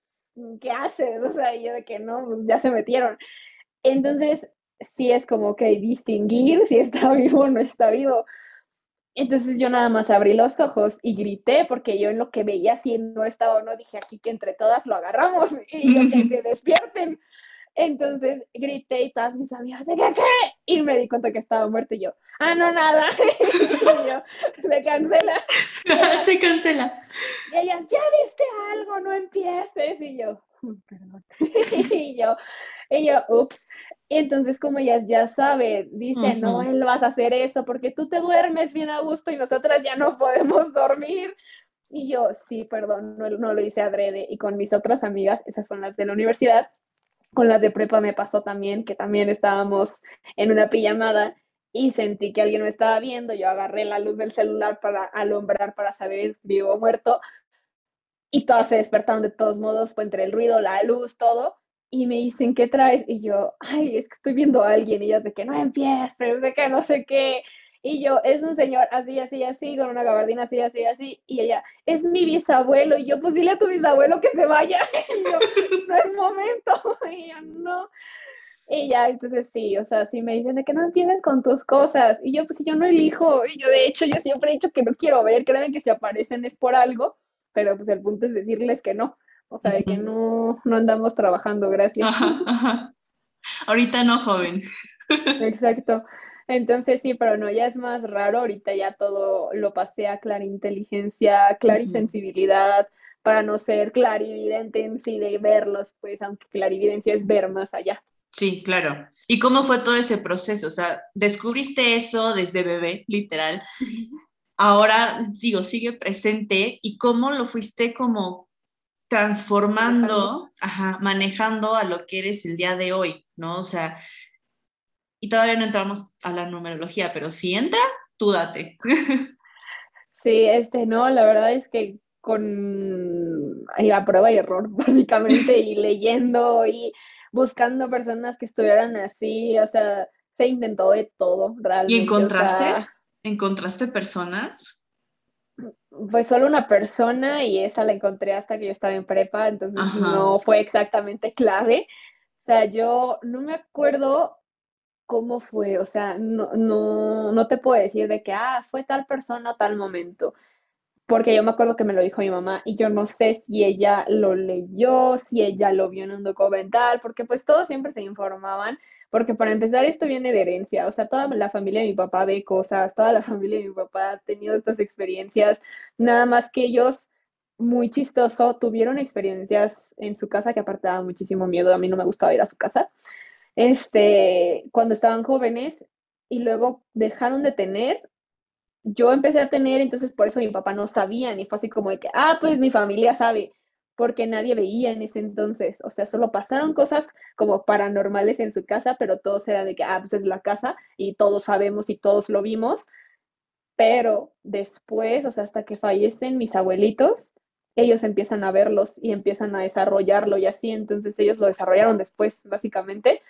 ¿qué haces? O sea, yo de que no, pues ya se metieron. Entonces, sí es como que distinguir si está [LAUGHS] vivo o no está vivo. Entonces yo nada más abrí los ojos y grité porque yo en lo que veía si no estaba o no dije aquí que entre todas lo agarramos y yo que [LAUGHS] se despierten. Entonces grité y todas mis amigas, ¿de qué, Y me di cuenta que estaba muerto y yo, ah, no, nada. [LAUGHS] y yo, se cancela. [LAUGHS] se cancela. Y ella, ya viste algo, no empieces. Y yo, mm, perdón. [LAUGHS] y yo, y yo, ups. Entonces, como ellas ya saben, dice, no, él vas a hacer eso porque tú te duermes bien a gusto y nosotras ya no podemos dormir. Y yo, sí, perdón, no, no lo hice adrede. Y con mis otras amigas, esas son las de la universidad, con las de prepa me pasó también, que también estábamos en una pijamada y sentí que alguien me estaba viendo. Yo agarré la luz del celular para alumbrar, para saber vivo o muerto. Y todas se despertaron de todos modos, fue entre el ruido, la luz, todo. Y me dicen, ¿qué traes? Y yo, ay, es que estoy viendo a alguien. Y ellas de que no empieces, de que no sé qué. Y yo, es un señor así, así, así, con una gabardina así, así, así. Y ella, es mi bisabuelo. Y yo, pues dile a tu bisabuelo que se vaya. [LAUGHS] Y yo, no es momento. [LAUGHS] Y yo, no. Y ya, entonces sí, o sea, sí me dicen de que no empieces con tus cosas. Y yo, pues yo no elijo. Y yo, de hecho, yo siempre he dicho que no quiero ver. Créanme que si aparecen es por algo. Pero pues el punto es decirles que no. O sea, de que no, no andamos trabajando, gracias. Ahorita no, joven. Exacto. Entonces sí, pero no, ya es más raro, ahorita ya todo lo pasé a clariinteligencia, clarisensibilidad, para no ser clarividente en sí de verlos, pues aunque clarividencia es ver más allá. Sí, claro. ¿Y cómo fue todo ese proceso? O sea, descubriste eso desde bebé, literal. [LAUGHS] Ahora, digo, sigue presente. ¿Y cómo lo fuiste como transformando, ajá, manejando a lo que eres el día de hoy, ¿no? O sea, y todavía no entramos a la numerología, pero si entra, tú date. [LAUGHS] Sí, este, no, la verdad es que con a prueba y error, [LAUGHS] básicamente, y leyendo y buscando personas que estuvieran así, o sea, se intentó de todo, realmente. ¿Y encontraste? ¿Encontraste personas? Pues solo una persona y esa la encontré hasta que yo estaba en prepa, entonces no fue exactamente clave. O sea, yo no me acuerdo cómo fue, o sea, no, no, no te puedo decir de que, ah, fue tal persona tal momento, porque yo me acuerdo que me lo dijo mi mamá y yo no sé si ella lo leyó, si ella lo vio en un documental, porque pues todos siempre se informaban, porque para empezar esto viene de herencia, o sea, toda la familia de mi papá ve cosas, toda la [LAUGHS] familia de mi papá ha tenido estas experiencias, nada más que ellos muy chistoso, tuvieron experiencias en su casa que aparte daba muchísimo miedo, a mí no me gustaba ir a su casa este, cuando estaban jóvenes y luego dejaron de tener, yo empecé a tener, entonces por eso mi papá no sabía, ni fue así como de que, ah, pues mi familia sabe, porque nadie veía en ese entonces, o sea, solo pasaron cosas como paranormales en su casa, pero todos era de que, ah, pues es la casa y todos sabemos y todos lo vimos, pero después, o sea, hasta que fallecen mis abuelitos, ellos empiezan a verlos y empiezan a desarrollarlo y así, entonces ellos lo desarrollaron después, básicamente,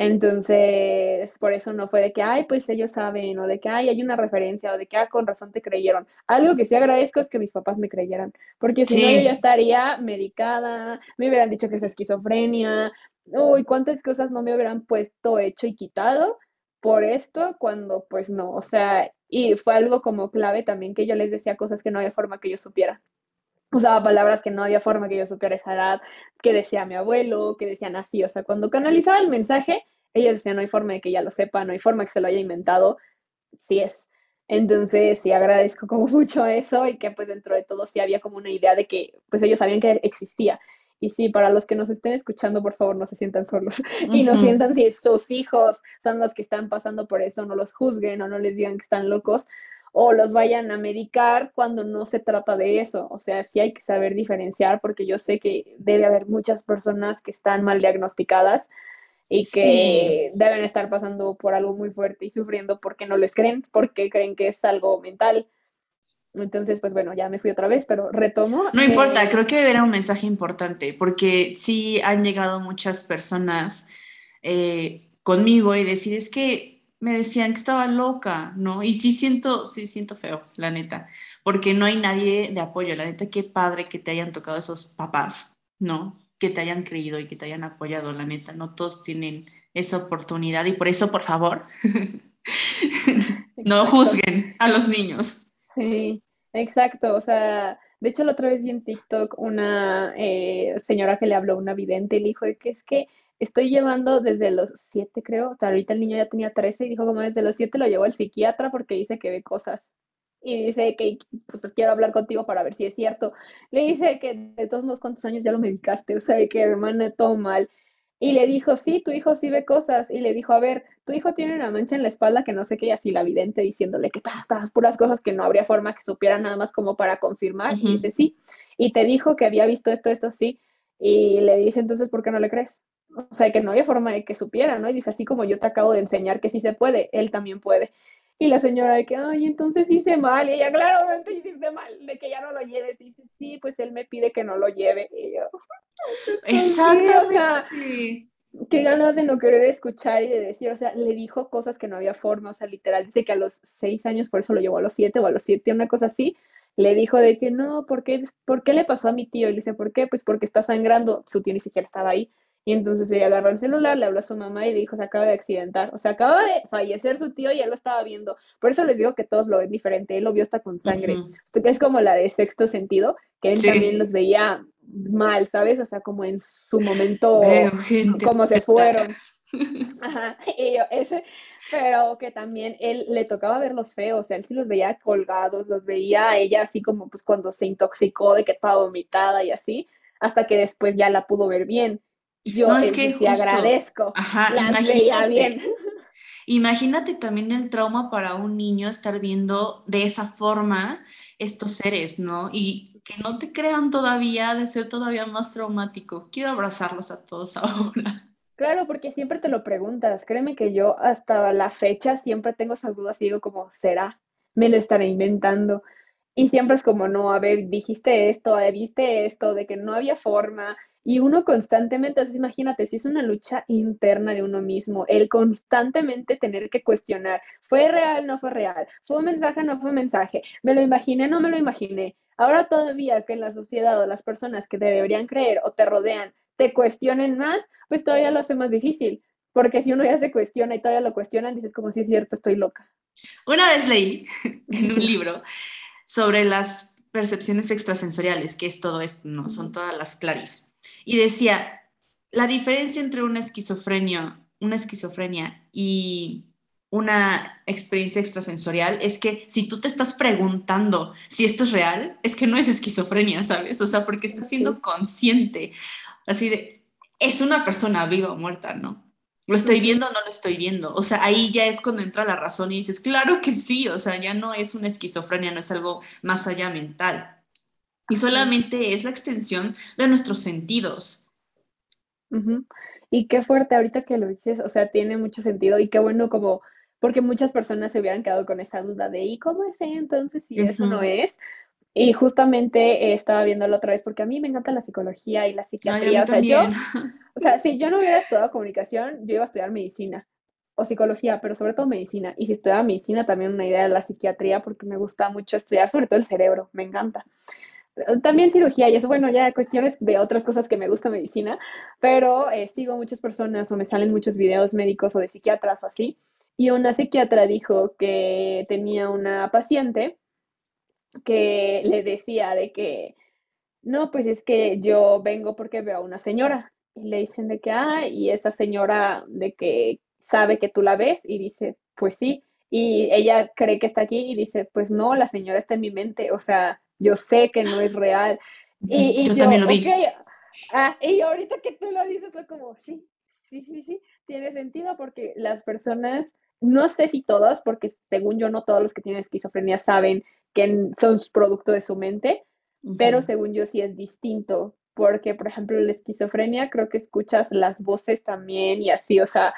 entonces, por eso no fue de que, ay, pues ellos saben, o de que, ay, hay una referencia, o de que, ah, con razón te creyeron. Algo que sí agradezco es que mis papás me creyeran, porque si no, yo ya estaría medicada, me hubieran dicho que es esquizofrenia, uy, cuántas cosas no me hubieran puesto, hecho y quitado por esto, cuando pues no, o sea, y fue algo como clave también que yo les decía cosas que no había forma que yo supiera usaba palabras que no había forma que yo supiera esa edad, que decía mi abuelo, que decían así, o sea, cuando canalizaba el mensaje, ellos decían, no hay forma de que ella lo sepa, no hay forma que se lo haya inventado, sí es. Entonces, sí agradezco como [LAUGHS] mucho eso y que pues dentro de todo sí había como una idea de que pues ellos sabían que existía. Y sí, para los que nos estén escuchando, por favor, no se sientan solos [LAUGHS] y no sientan si sus hijos son los que están pasando por eso, no los juzguen o no les digan que están locos, o los vayan a medicar cuando no se trata de eso. O sea, sí hay que saber diferenciar porque yo sé que debe haber muchas personas que están mal diagnosticadas y que deben estar pasando por algo muy fuerte y sufriendo porque no les creen, porque creen que es algo mental. Entonces, pues bueno, ya me fui otra vez, pero retomo. No importa, creo que era un mensaje importante porque sí han llegado muchas personas eh, conmigo y decir, es que me decían que estaba loca, ¿no? Y sí siento, sí siento feo, la neta, porque no hay nadie de apoyo, la neta, qué padre que te hayan tocado esos papás, ¿no? Que te hayan creído y que te hayan apoyado, la neta, no todos tienen esa oportunidad y por eso, por favor. [LAUGHS] No juzguen a los niños. Sí, exacto. O sea, de hecho, la otra vez vi en TikTok una eh, señora que le habló a una vidente y le dijo que es que estoy llevando desde los siete, creo. O sea, ahorita el niño ya tenía trece y dijo como desde los siete lo llevó al psiquiatra porque dice que ve cosas. Y dice que pues quiero hablar contigo para ver si es cierto. Le dice que de todos modos cuántos años ya lo medicaste, o sea, que hermana todo mal. Y le dijo, sí, tu hijo sí ve cosas. Y le dijo, a ver, tu hijo tiene una mancha en la espalda que no sé qué, y así la vidente diciéndole que estas puras cosas que no habría forma que supiera nada más como para confirmar. Y dice, sí. Y te dijo que había visto esto, esto, sí. Y le dice, entonces, ¿por qué no le crees? O sea, que no había forma de que supiera, ¿no? Y dice, así como yo te acabo de enseñar que sí se puede, él también puede. Y la señora de que, ay, entonces hice mal. Y ella, claramente hiciste mal, de que ya no lo lleves. Y dice, sí, pues él me pide que no lo lleve. Y yo, [LAUGHS] Exactamente. qué ganas de no querer escuchar y de decir, o sea, le dijo cosas que no había forma, o sea, literal, dice que a los seis años, por eso lo llevó a los siete o a los siete, una cosa así, le dijo de que no, ¿por qué, ¿por qué le pasó a mi tío? Y le dice, ¿por qué? Pues porque está sangrando, su tío ni siquiera estaba ahí. Y entonces ella agarró el celular, le habló a su mamá y le dijo, se acaba de accidentar. O sea, acaba de fallecer su tío y él lo estaba viendo. Por eso les digo que todos lo ven diferente. Él lo vio hasta con sangre. Es como la de sexto sentido, que él también los veía mal, ¿sabes? O sea, como en su momento, como se fueron. [LAUGHS] Ajá, y yo, ese, pero que también él le tocaba verlos feos, o sea, él sí los veía colgados, los veía a ella así como pues cuando se intoxicó de que estaba vomitada y así, hasta que después ya la pudo ver bien. Yo es que sí agradezco. Ajá, imagínate, bien. Imagínate también el trauma para un niño estar viendo de esa forma estos seres, ¿no? Y que no te crean todavía de ser todavía más traumático. Quiero abrazarlos a todos [LAUGHS] ahora. Claro, porque siempre te lo preguntas. Créeme que yo hasta la fecha siempre tengo esas dudas y digo como, ¿será? Me lo estaré inventando. Y siempre es como, no, a ver, dijiste esto, viste esto, de que no había forma, y uno constantemente, entonces imagínate, si es una lucha interna de uno mismo, el constantemente tener que cuestionar, ¿fue real, no fue real? ¿Fue un mensaje, no fue un mensaje? ¿Me lo imaginé, no me lo imaginé? Ahora todavía que en la sociedad o las personas que te deberían creer o te rodean te cuestionen más, pues todavía lo hace más difícil. Porque si uno ya se cuestiona y todavía lo cuestionan, dices como si es cierto, estoy loca. Una vez leí [LAUGHS] en un libro sobre las percepciones extrasensoriales, que es todo esto, ¿no? Son todas las claris y decía, la diferencia entre una esquizofrenia, una esquizofrenia y una experiencia extrasensorial es que si tú te estás preguntando si esto es real, es que no es esquizofrenia, ¿sabes? O sea, porque estás siendo consciente, así de, es una persona viva o muerta, ¿no? ¿Lo estoy viendo o no lo estoy viendo? O sea, ahí ya es cuando entra la razón y dices, claro que sí, o sea, ya no es una esquizofrenia, no es algo más allá mental. Y solamente es la extensión de nuestros sentidos. Y qué fuerte ahorita que lo dices, o sea, tiene mucho sentido y qué bueno como, porque muchas personas se hubieran quedado con esa duda de, ¿y cómo es entonces si eso no es? Y justamente estaba viéndolo otra vez porque a mí me encanta la psicología y la psiquiatría. o sea, yo, [LAUGHS] o sea, si yo no hubiera estudiado comunicación, yo iba a estudiar medicina o psicología, pero sobre todo medicina. Y si estudiaba medicina, también una idea de la psiquiatría porque me gusta mucho estudiar sobre todo el cerebro, me encanta también cirugía y es bueno, ya cuestiones de otras cosas que me gusta medicina, pero eh, sigo muchas personas o me salen muchos videos médicos o de psiquiatras así. Y una psiquiatra dijo que tenía una paciente que le decía de que, no, pues es que yo vengo porque veo a una señora. Y le dicen de que, ah, y esa señora de que sabe que tú la ves y dice, pues sí. Y ella cree que está aquí y dice, pues no, la señora está en mi mente. O sea, yo sé que no es real. Y, yo, también lo vi. Ah, y ahorita que tú lo dices fue como, sí, sí, sí, sí, tiene sentido porque las personas, no sé si todas, porque según yo no todos los que tienen esquizofrenia saben que son producto de su mente, pero según yo sí es distinto, porque por ejemplo la esquizofrenia creo que escuchas las voces también y así, o sea,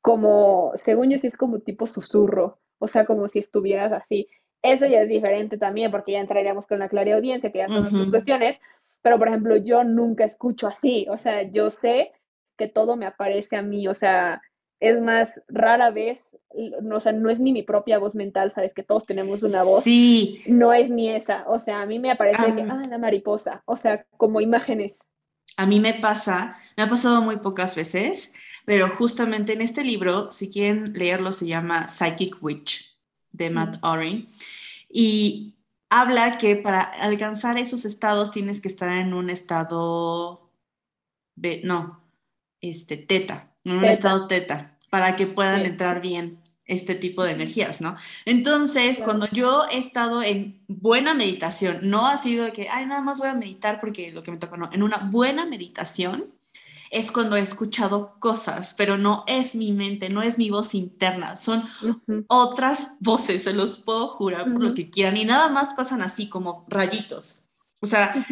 como, según yo sí es como tipo susurro, o sea, como si estuvieras así. Eso ya es diferente también, porque ya entraríamos con la clara audiencia, que ya son otras cuestiones. Pero, por ejemplo, yo nunca escucho así. O sea, yo sé que todo me aparece a mí. O sea, es más, rara vez, no, o sea, no es ni mi propia voz mental, sabes que todos tenemos una voz. Sí. No es ni esa. O sea, a mí me aparece que, ah, la mariposa. O sea, como imágenes. A mí me pasa, me ha pasado muy pocas veces, pero justamente en este libro, si quieren leerlo, se llama Psychic Witch de Matt Oren. Y habla que para alcanzar esos estados tienes que estar en un estado, no, este, teta, en un estado teta, para que puedan entrar bien este tipo de energías, ¿no? Entonces, cuando yo he estado en buena meditación, no ha sido que, ay, nada más voy a meditar porque lo que me toca, no, en una buena meditación es cuando he escuchado cosas, pero no es mi mente, no es mi voz interna, son otras voces, se los puedo jurar por lo que quieran, y nada más pasan así como rayitos. O sea,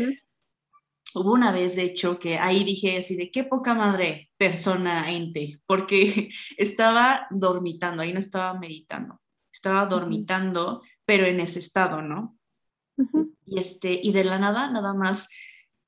hubo una vez, de hecho, que ahí dije así de qué poca madre persona ente, porque [LAUGHS] estaba dormitando, ahí no estaba meditando, estaba dormitando, pero en ese estado, ¿no? Y, este, y de la nada, nada más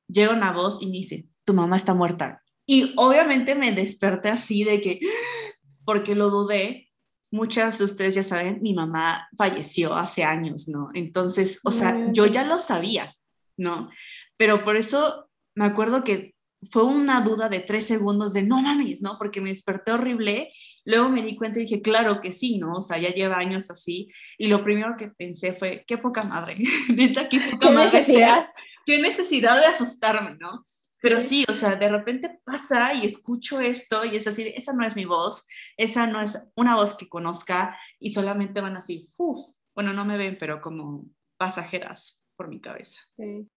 llega una voz y me dice, tu mamá está muerta. Y obviamente me desperté así de que, [GASPS] porque lo dudé, muchas de ustedes ya saben, mi mamá falleció hace años, ¿no? Entonces, o sea, yo ya lo sabía, ¿no? Pero por eso me acuerdo que fue una duda de tres segundos de no mames, ¿no? Porque me desperté horrible. Luego me di cuenta y dije, claro que sí, ¿no? O sea, ya lleva años así. Y lo primero que pensé fue, qué poca madre, [LAUGHS] neta, qué poca ¿Qué madre. Necesidad? Qué necesidad de asustarme, ¿no? Pero sí, o sea, de repente pasa y escucho esto y es así, esa no es mi voz, esa no es una voz que conozca y solamente van así, uff, bueno, no me ven, pero como pasajeras por mi cabeza. Sí.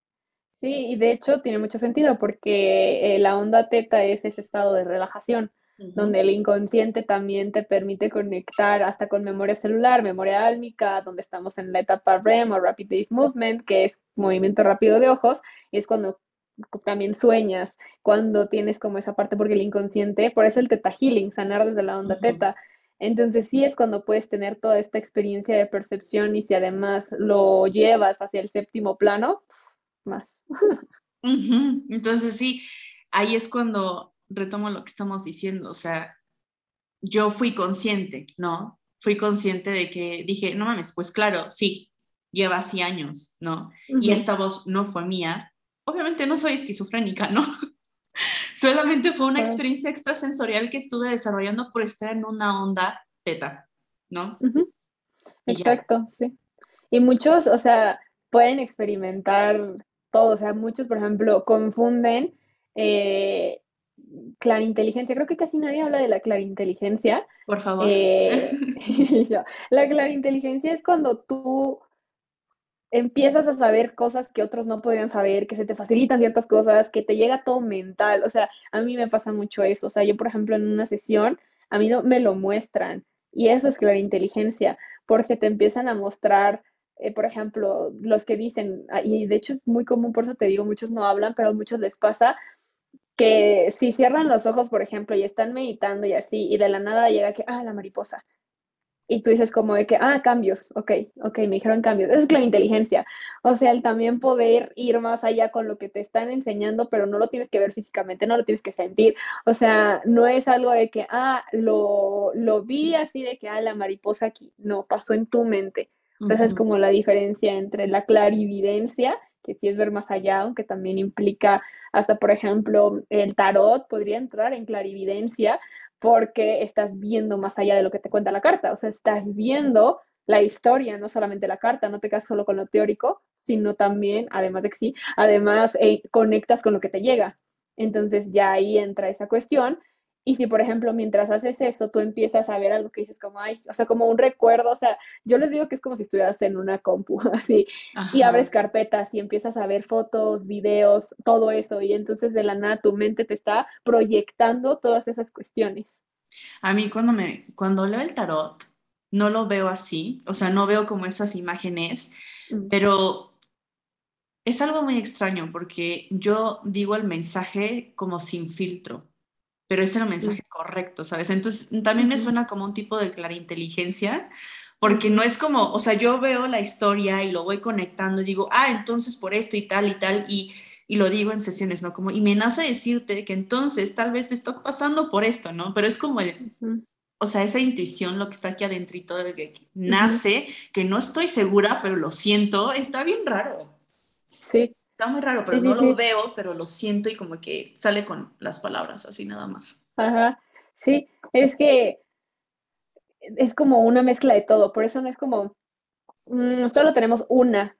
Sí, y de hecho tiene mucho sentido porque eh, la onda teta es ese estado de relajación, donde el inconsciente también te permite conectar hasta con memoria celular, memoria álmica, donde estamos en la etapa REM o Rapid Eye Movement, que es movimiento rápido de ojos, y es cuando también sueñas, cuando tienes como esa parte, porque el inconsciente, por eso el teta healing, sanar desde la onda teta. Entonces sí es cuando puedes tener toda esta experiencia de percepción y si además lo llevas hacia el séptimo plano, más. Entonces sí, ahí es cuando retomo lo que estamos diciendo, o sea, yo fui consciente, ¿no? Fui consciente de que dije, no mames, pues claro, sí, lleva así años, ¿no? Y esta voz no fue mía, obviamente no soy esquizofrénica, ¿no? [LAUGHS] Solamente fue una experiencia extrasensorial que estuve desarrollando por estar en una onda teta, ¿no? Exacto, sí. Y muchos, o sea, pueden experimentar todo, o sea, muchos, por ejemplo, confunden eh, clarintelligencia. Creo que casi nadie habla de la clarintelligencia. Por favor. Eh, [LAUGHS] [LAUGHS] la clarintelligencia es cuando tú empiezas a saber cosas que otros no podían saber, que se te facilitan ciertas cosas, que te llega todo mental. O sea, a mí me pasa mucho eso. O sea, yo, por ejemplo, en una sesión, a mí no me lo muestran. Y eso es la inteligencia, porque te empiezan a mostrar, eh, por ejemplo, los que dicen, ah, y de hecho es muy común, por eso te digo, muchos no hablan, pero a muchos les pasa que si cierran los ojos, por ejemplo, y están meditando y así, y de la nada llega que, ah, la mariposa, y tú dices como de que, ah, cambios, ok, ok, me dijeron cambios. Eso es la inteligencia. O sea, el también poder ir más allá con lo que te están enseñando, pero no lo tienes que ver físicamente, no lo tienes que sentir. O sea, no es algo de que, ah, lo, lo vi así de que, ah, la mariposa aquí. No, pasó en tu mente. O sea, esa es como la diferencia entre la clarividencia, que sí es ver más allá, aunque también implica hasta, por ejemplo, el tarot podría entrar en clarividencia, porque estás viendo más allá de lo que te cuenta la carta, o sea, estás viendo la historia, no solamente la carta, no te quedas solo con lo teórico, sino también, además de que sí, además eh, conectas con lo que te llega. Entonces ya ahí entra esa cuestión y si, por ejemplo, mientras haces eso, tú empiezas a ver algo que dices como, ay, o sea, como un recuerdo, o sea, yo les digo que es como si estuvieras en una compu, [LAUGHS] así, y abres carpetas y empiezas a ver fotos, videos, todo eso, y entonces de la nada tu mente te está proyectando todas esas cuestiones. A mí cuando me, cuando leo el tarot, no lo veo así, o sea, no veo como esas imágenes, mm. pero es algo muy extraño porque yo digo el mensaje como sin filtro pero ese era el mensaje correcto, ¿sabes? Entonces también me suena como un tipo de clariinteligencia, porque no es como, o sea, yo veo la historia y lo voy conectando y digo, ah, entonces por esto y tal y tal, y, y lo digo en sesiones, ¿no? Como, y me nace decirte que entonces tal vez te estás pasando por esto, ¿no? Pero es como el, o sea, esa intuición, lo que está aquí adentrito, de que nace, que no estoy segura, pero lo siento, está bien raro. Sí, Está muy raro, pero no lo veo, pero lo siento y como que sale con las palabras, así nada más. Ajá, sí, es que es como una mezcla de todo, por eso no es como, mm, solo tenemos una,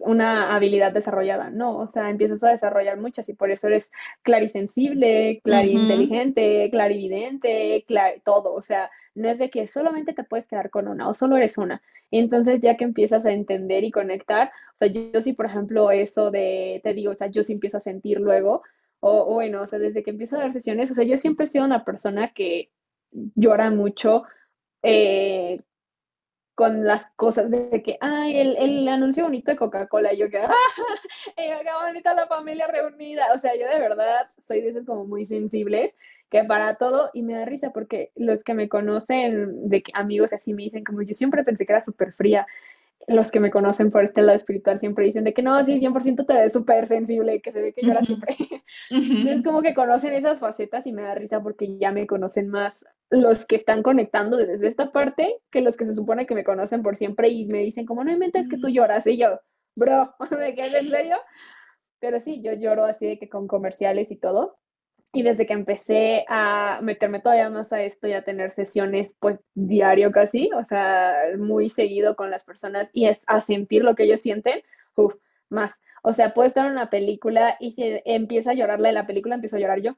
una habilidad desarrollada, no, o sea, empiezas a desarrollar muchas y por eso eres clarisensible, clarinteligente, clarividente, todo, o sea, no es de que solamente te puedes quedar con una o solo eres una. Entonces, ya que empiezas a entender y conectar, o sea, yo, sí, por ejemplo, eso de, te digo, o sea, yo sí empiezo a sentir luego, o, bueno, o sea, desde que empiezo a dar sesiones, o sea, yo siempre he sido una persona que llora mucho eh, con las cosas de que, ay, el, el anuncio bonito de Coca-Cola, yo que, ¡ah! [LAUGHS] qué bonita la familia reunida. O sea, yo de verdad soy de esas como muy sensibles, que para todo, y me da risa porque los que me conocen, de que amigos así me dicen, como yo siempre pensé que era súper fría, los que me conocen por este lado espiritual siempre dicen de que no, sí, 100% te ves súper sensible, que se ve que llora siempre. Entonces como que conocen esas facetas y me da risa porque ya me conocen más los que están conectando desde esta parte que los que se supone que me conocen por siempre y me dicen como no inventes que tú lloras y yo, bro, [LAUGHS] ¿me quedas en serio? Pero sí, yo lloro así de que con comerciales y todo. Y desde que empecé a meterme todavía más a esto y a tener sesiones pues diario casi, o sea, muy seguido con las personas y es a sentir lo que ellos sienten, uff, más. O sea, puedo estar en una película y si empieza a llorarle la película, empiezo a llorar yo.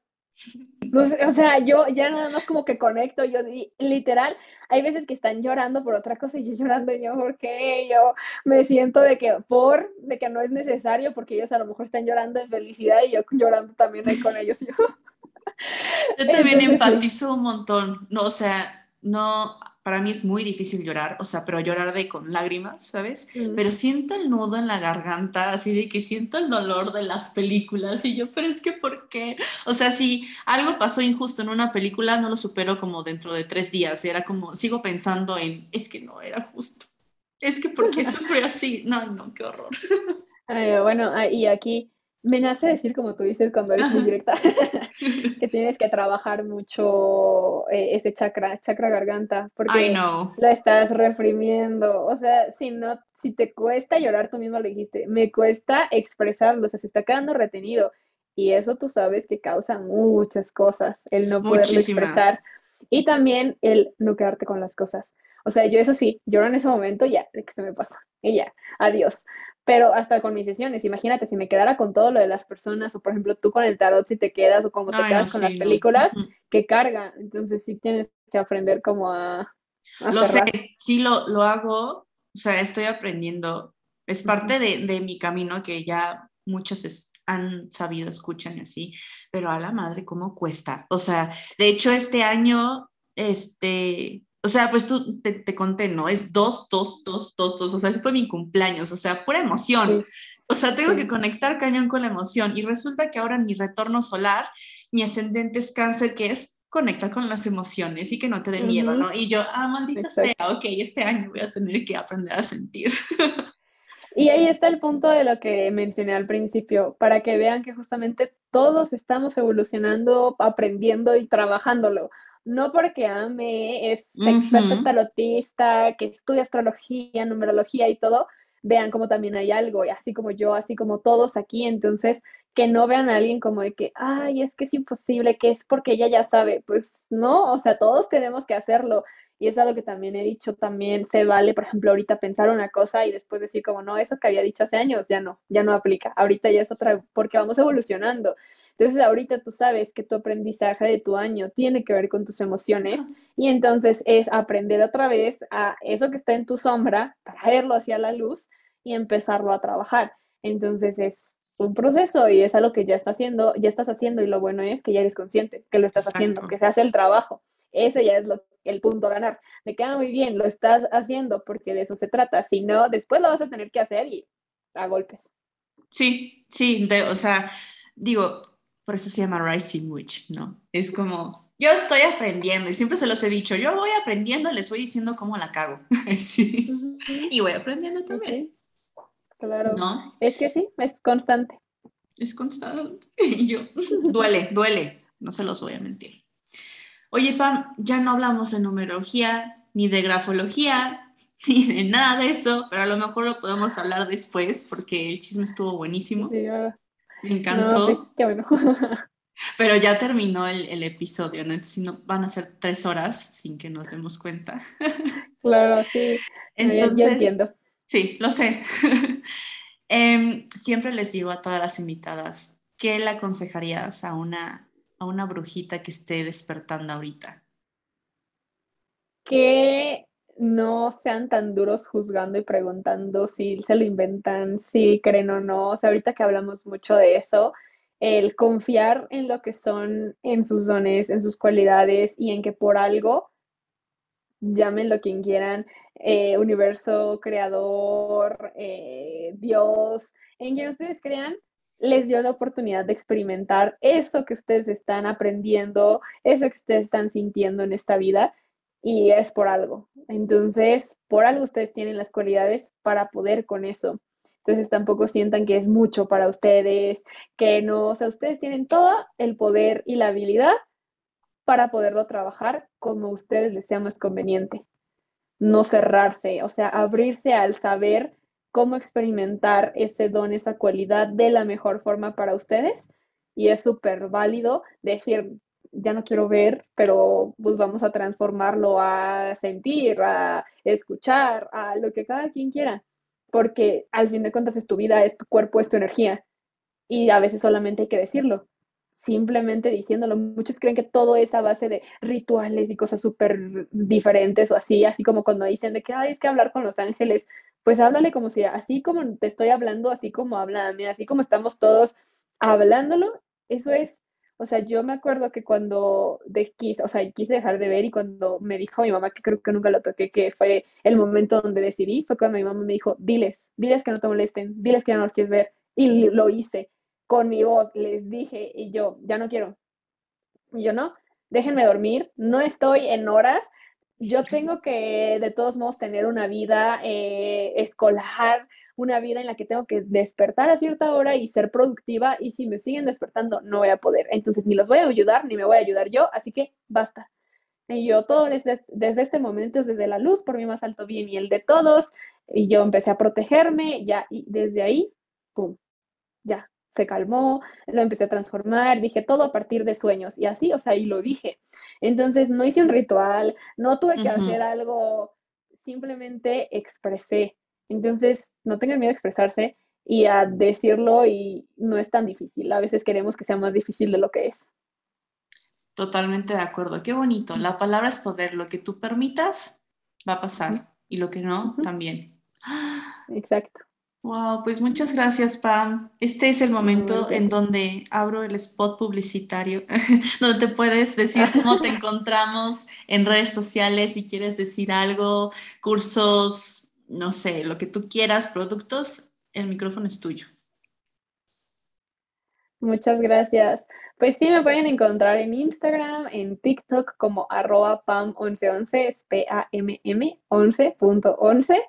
O sea, yo ya nada más como que conecto, yo literal, hay veces que están llorando por otra cosa y yo llorando, y yo, ¿por qué? Yo me siento de que por, de que no es necesario, porque ellos a lo mejor están llorando de felicidad y yo llorando también ahí con ellos. Yo, yo también empatizo un montón, no, o sea, no, para mí es muy difícil llorar, o sea, pero llorar de con lágrimas, ¿sabes? Mm. Pero siento el nudo en la garganta, así de que siento el dolor de las películas y yo, pero es que ¿por qué? O sea, si algo pasó injusto en una película, no lo supero como dentro de tres días, era como, sigo pensando en, es que no era justo, es que ¿por qué [LAUGHS] sufre así? No, no, qué horror. bueno, ah, y aquí me nace decir, como tú dices, cuando eres muy directa, [LAUGHS] [LAUGHS] que tienes que trabajar mucho eh, ese chakra, chakra garganta, porque lo estás reprimiendo. O sea, si no, si te cuesta llorar, tú mismo lo dijiste, me cuesta expresarlo, o sea, se está quedando retenido. Y eso tú sabes que causa muchas cosas, el no poderlo expresar. Y también el no quedarte con las cosas. O sea, yo eso sí, lloro en ese momento, ya, de que se me pasa. Y ya, adiós. Pero hasta con mis sesiones, imagínate, si me quedara con todo lo de las personas, o por ejemplo tú con el tarot, si te quedas, o como te quedas con las películas, que carga. Entonces sí tienes que aprender como a... lo sé, sí lo, lo hago, o sea, estoy aprendiendo. Es parte de, de mi camino que ya muchas han sabido, escuchan y así, pero a la madre, ¿cómo cuesta? O sea, de hecho este año, este, o sea, pues tú te, conté, ¿no? Es dos, dos, dos, dos, dos, o sea, fue mi cumpleaños, o sea, pura emoción. O sea, tengo que conectar cañón con la emoción y resulta que ahora mi retorno solar, mi ascendente es cáncer, que es conecta con las emociones y que no te dé miedo, ¿no? Y yo, ah, maldita sea, ok, este año voy a tener que aprender a sentir. [LAUGHS] Y ahí está el punto de lo que mencioné al principio, para que vean que justamente todos estamos evolucionando, aprendiendo y trabajándolo no porque Ame es experta tarotista, que estudia astrología, numerología y todo, vean como también hay algo, y así como yo, así como todos aquí, entonces que no vean a alguien como de que, ay, es que es imposible, que es porque ella ya sabe, pues no, o sea, todos tenemos que hacerlo. Y es algo que también he dicho, también se vale, por ejemplo, ahorita pensar una cosa y después decir como, no, eso que había dicho hace años, ya no, ya no aplica. Ahorita ya es otra, porque vamos evolucionando. Entonces ahorita tú sabes que tu aprendizaje de tu año tiene que ver con tus emociones y entonces es aprender otra vez a eso que está en tu sombra, traerlo hacia la luz y empezarlo a trabajar. Entonces es un proceso y es algo que ya está haciendo, ya estás haciendo y lo bueno es que ya eres consciente que lo estás haciendo, que se hace el trabajo. Ese ya es lo, el punto a ganar. Me queda muy bien, lo estás haciendo porque de eso se trata. Si no, después lo vas a tener que hacer y a golpes. Sí, sí, o sea, digo, por eso se llama Rising Witch, ¿no? Es como, yo estoy aprendiendo y siempre se los he dicho, yo voy aprendiendo, les voy diciendo cómo la cago. [LAUGHS] sí. Y voy aprendiendo también. Claro. ¿No? Es que sí, es constante. Es constante. [LAUGHS] Y yo, duele, duele, no se los voy a mentir. Oye, Pam, ya no hablamos de numerología, ni de grafología, [LAUGHS] ni de nada de eso, pero a lo mejor lo podemos hablar después porque el chisme estuvo buenísimo. Sí, me encantó. Pues, qué bueno. [LAUGHS] Pero ya terminó el, episodio, ¿no? Entonces no, van a ser tres horas sin que nos demos cuenta. [LAUGHS] Claro, sí. Entonces, entiendo. Sí, lo sé. [LAUGHS] Em, siempre les digo a todas las invitadas, ¿qué le aconsejarías a una, a una brujita que esté despertando ahorita? Que no sean tan duros juzgando y preguntando si se lo inventan, si creen o no. O sea, ahorita que hablamos mucho de eso, el confiar en lo que son, en sus dones, en sus cualidades y en que por algo, llámenlo quien quieran, eh, universo, creador, eh, Dios, en quien ustedes crean, les dio la oportunidad de experimentar eso que ustedes están aprendiendo, eso que ustedes están sintiendo en esta vida y es por algo. Entonces, por algo ustedes tienen las cualidades para poder con eso. Entonces tampoco sientan que es mucho para ustedes, que no, o sea, ustedes tienen todo el poder y la habilidad para poderlo trabajar como ustedes les sea más conveniente. No cerrarse, o sea, abrirse al saber cómo experimentar ese don, esa cualidad de la mejor forma para ustedes. Y es súper válido decir, ya no quiero ver, pero pues vamos a transformarlo a sentir, a escuchar, a lo que cada quien quiera porque al fin de cuentas es tu vida, es tu cuerpo, es tu energía. Y a veces solamente hay que decirlo, simplemente diciéndolo. Muchos creen que todo es a base de rituales y cosas súper diferentes o así, así como cuando dicen de que, ay, es que hablar con los ángeles, pues háblale como si, así como te estoy hablando, así como háblame, así como estamos todos hablándolo, eso es. O sea, yo me acuerdo que cuando de, quise, o sea, quise dejar de ver y cuando me dijo mi mamá, que creo que nunca lo toqué, que fue el momento donde decidí, fue cuando mi mamá me dijo, diles, diles que no te molesten, diles que ya no los quieres ver. Y lo hice con mi voz, les dije, y yo, ya no quiero. Y yo no, déjenme dormir, no estoy en horas, yo tengo que de todos modos tener una vida eh, escolar, una vida en la que tengo que despertar a cierta hora y ser productiva y si me siguen despertando no voy a poder. Entonces ni los voy a ayudar ni me voy a ayudar yo, así que basta. Y yo todo desde, desde este momento es desde la luz por mi más alto bien y el de todos. Y yo empecé a protegerme ya y desde ahí, ¡pum! Ya, se calmó, lo empecé a transformar, dije todo a partir de sueños y así, o sea, y lo dije. Entonces no hice un ritual, no tuve que hacer algo, simplemente expresé. Entonces, no tengan miedo a expresarse y a decirlo y no es tan difícil. A veces queremos que sea más difícil de lo que es. Totalmente de acuerdo. Qué bonito. La palabra es poder. Lo que tú permitas va a pasar y lo que no, también. Exacto. Wow, pues muchas gracias, Pam. Este es el momento en donde abro el spot publicitario, [LAUGHS] donde te puedes decir cómo te [LAUGHS] encontramos en redes sociales, si quieres decir algo, cursos, no sé, lo que tú quieras, productos, el micrófono es tuyo. Muchas gracias. Pues sí, me pueden encontrar en Instagram, en TikTok como arroba pam1111, es P-A-M-M 11.11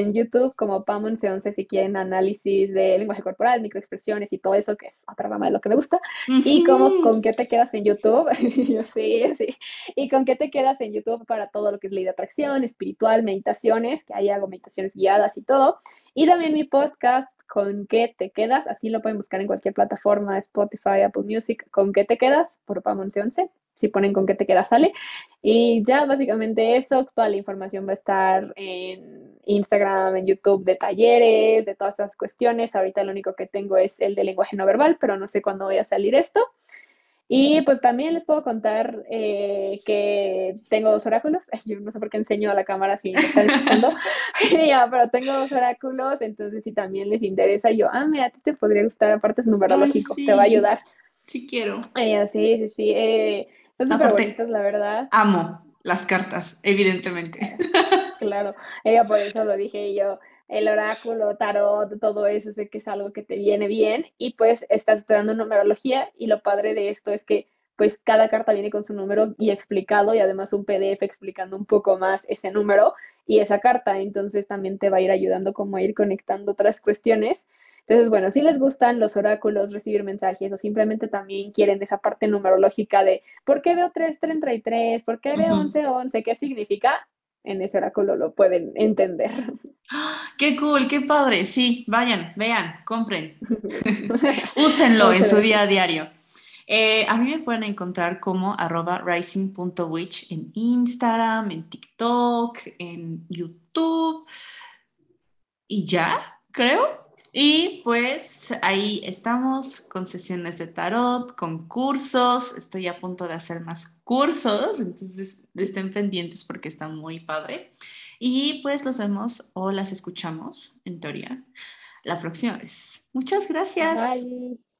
en YouTube como PAM1111 si quieren análisis de lenguaje corporal, microexpresiones y todo eso, que es otra rama de lo que me gusta. Y como con qué te quedas en YouTube, [LAUGHS] yo sí, sí. Y con qué te quedas en YouTube para todo lo que es ley de atracción, espiritual, meditaciones, que ahí hago meditaciones guiadas y todo. Y también mi podcast, ¿Con qué te quedas? Así lo pueden buscar en cualquier plataforma, Spotify, Apple Music, ¿Con qué te quedas? Por PAM1111 si ponen con qué te queda sale. Y ya básicamente eso, toda la información va a estar en Instagram, en YouTube de talleres, de todas esas cuestiones. Ahorita lo único que tengo es el de lenguaje no verbal, pero no sé cuándo voy a salir esto. Y pues también les puedo contar eh, que tengo dos oráculos. [LAUGHS] Yo no sé por qué enseño a la cámara si me están escuchando. [LAUGHS] ya, pero tengo dos oráculos, entonces si también les interesa, yo, ah, mira, a ti te podría gustar, aparte es numerológico, te va a ayudar. Sí quiero. sí, sí, sí. Eh, son súper bonitos, la verdad. Amo las cartas, evidentemente. [LAUGHS] claro, ella por eso lo dije yo. El oráculo, tarot, todo eso, sé que es algo que te viene bien y pues estás estudiando numerología y lo padre de esto es que pues cada carta viene con su número y explicado y además un PDF explicando un poco más ese número y esa carta, entonces también te va a ir ayudando como a ir conectando otras cuestiones entonces, bueno, si les gustan los oráculos, recibir mensajes o simplemente también quieren esa parte numerológica de ¿por qué veo 333? ¿Por qué veo 1111? ¿Qué significa? En ese oráculo lo pueden entender. [GASPS] Qué cool, qué padre. Sí, vayan, vean, compren. [LAUGHS] [LAUGHS] Úsenlo en su día a diario. Eh, a mí me pueden encontrar como arroba rising.witch en Instagram, en TikTok, en YouTube y ya, creo. Y pues ahí estamos con sesiones de tarot, con cursos. Estoy a punto de hacer más cursos, entonces estén pendientes porque está muy padre. Y pues los vemos o las escuchamos, en teoría, la próxima vez. Muchas gracias. Bye.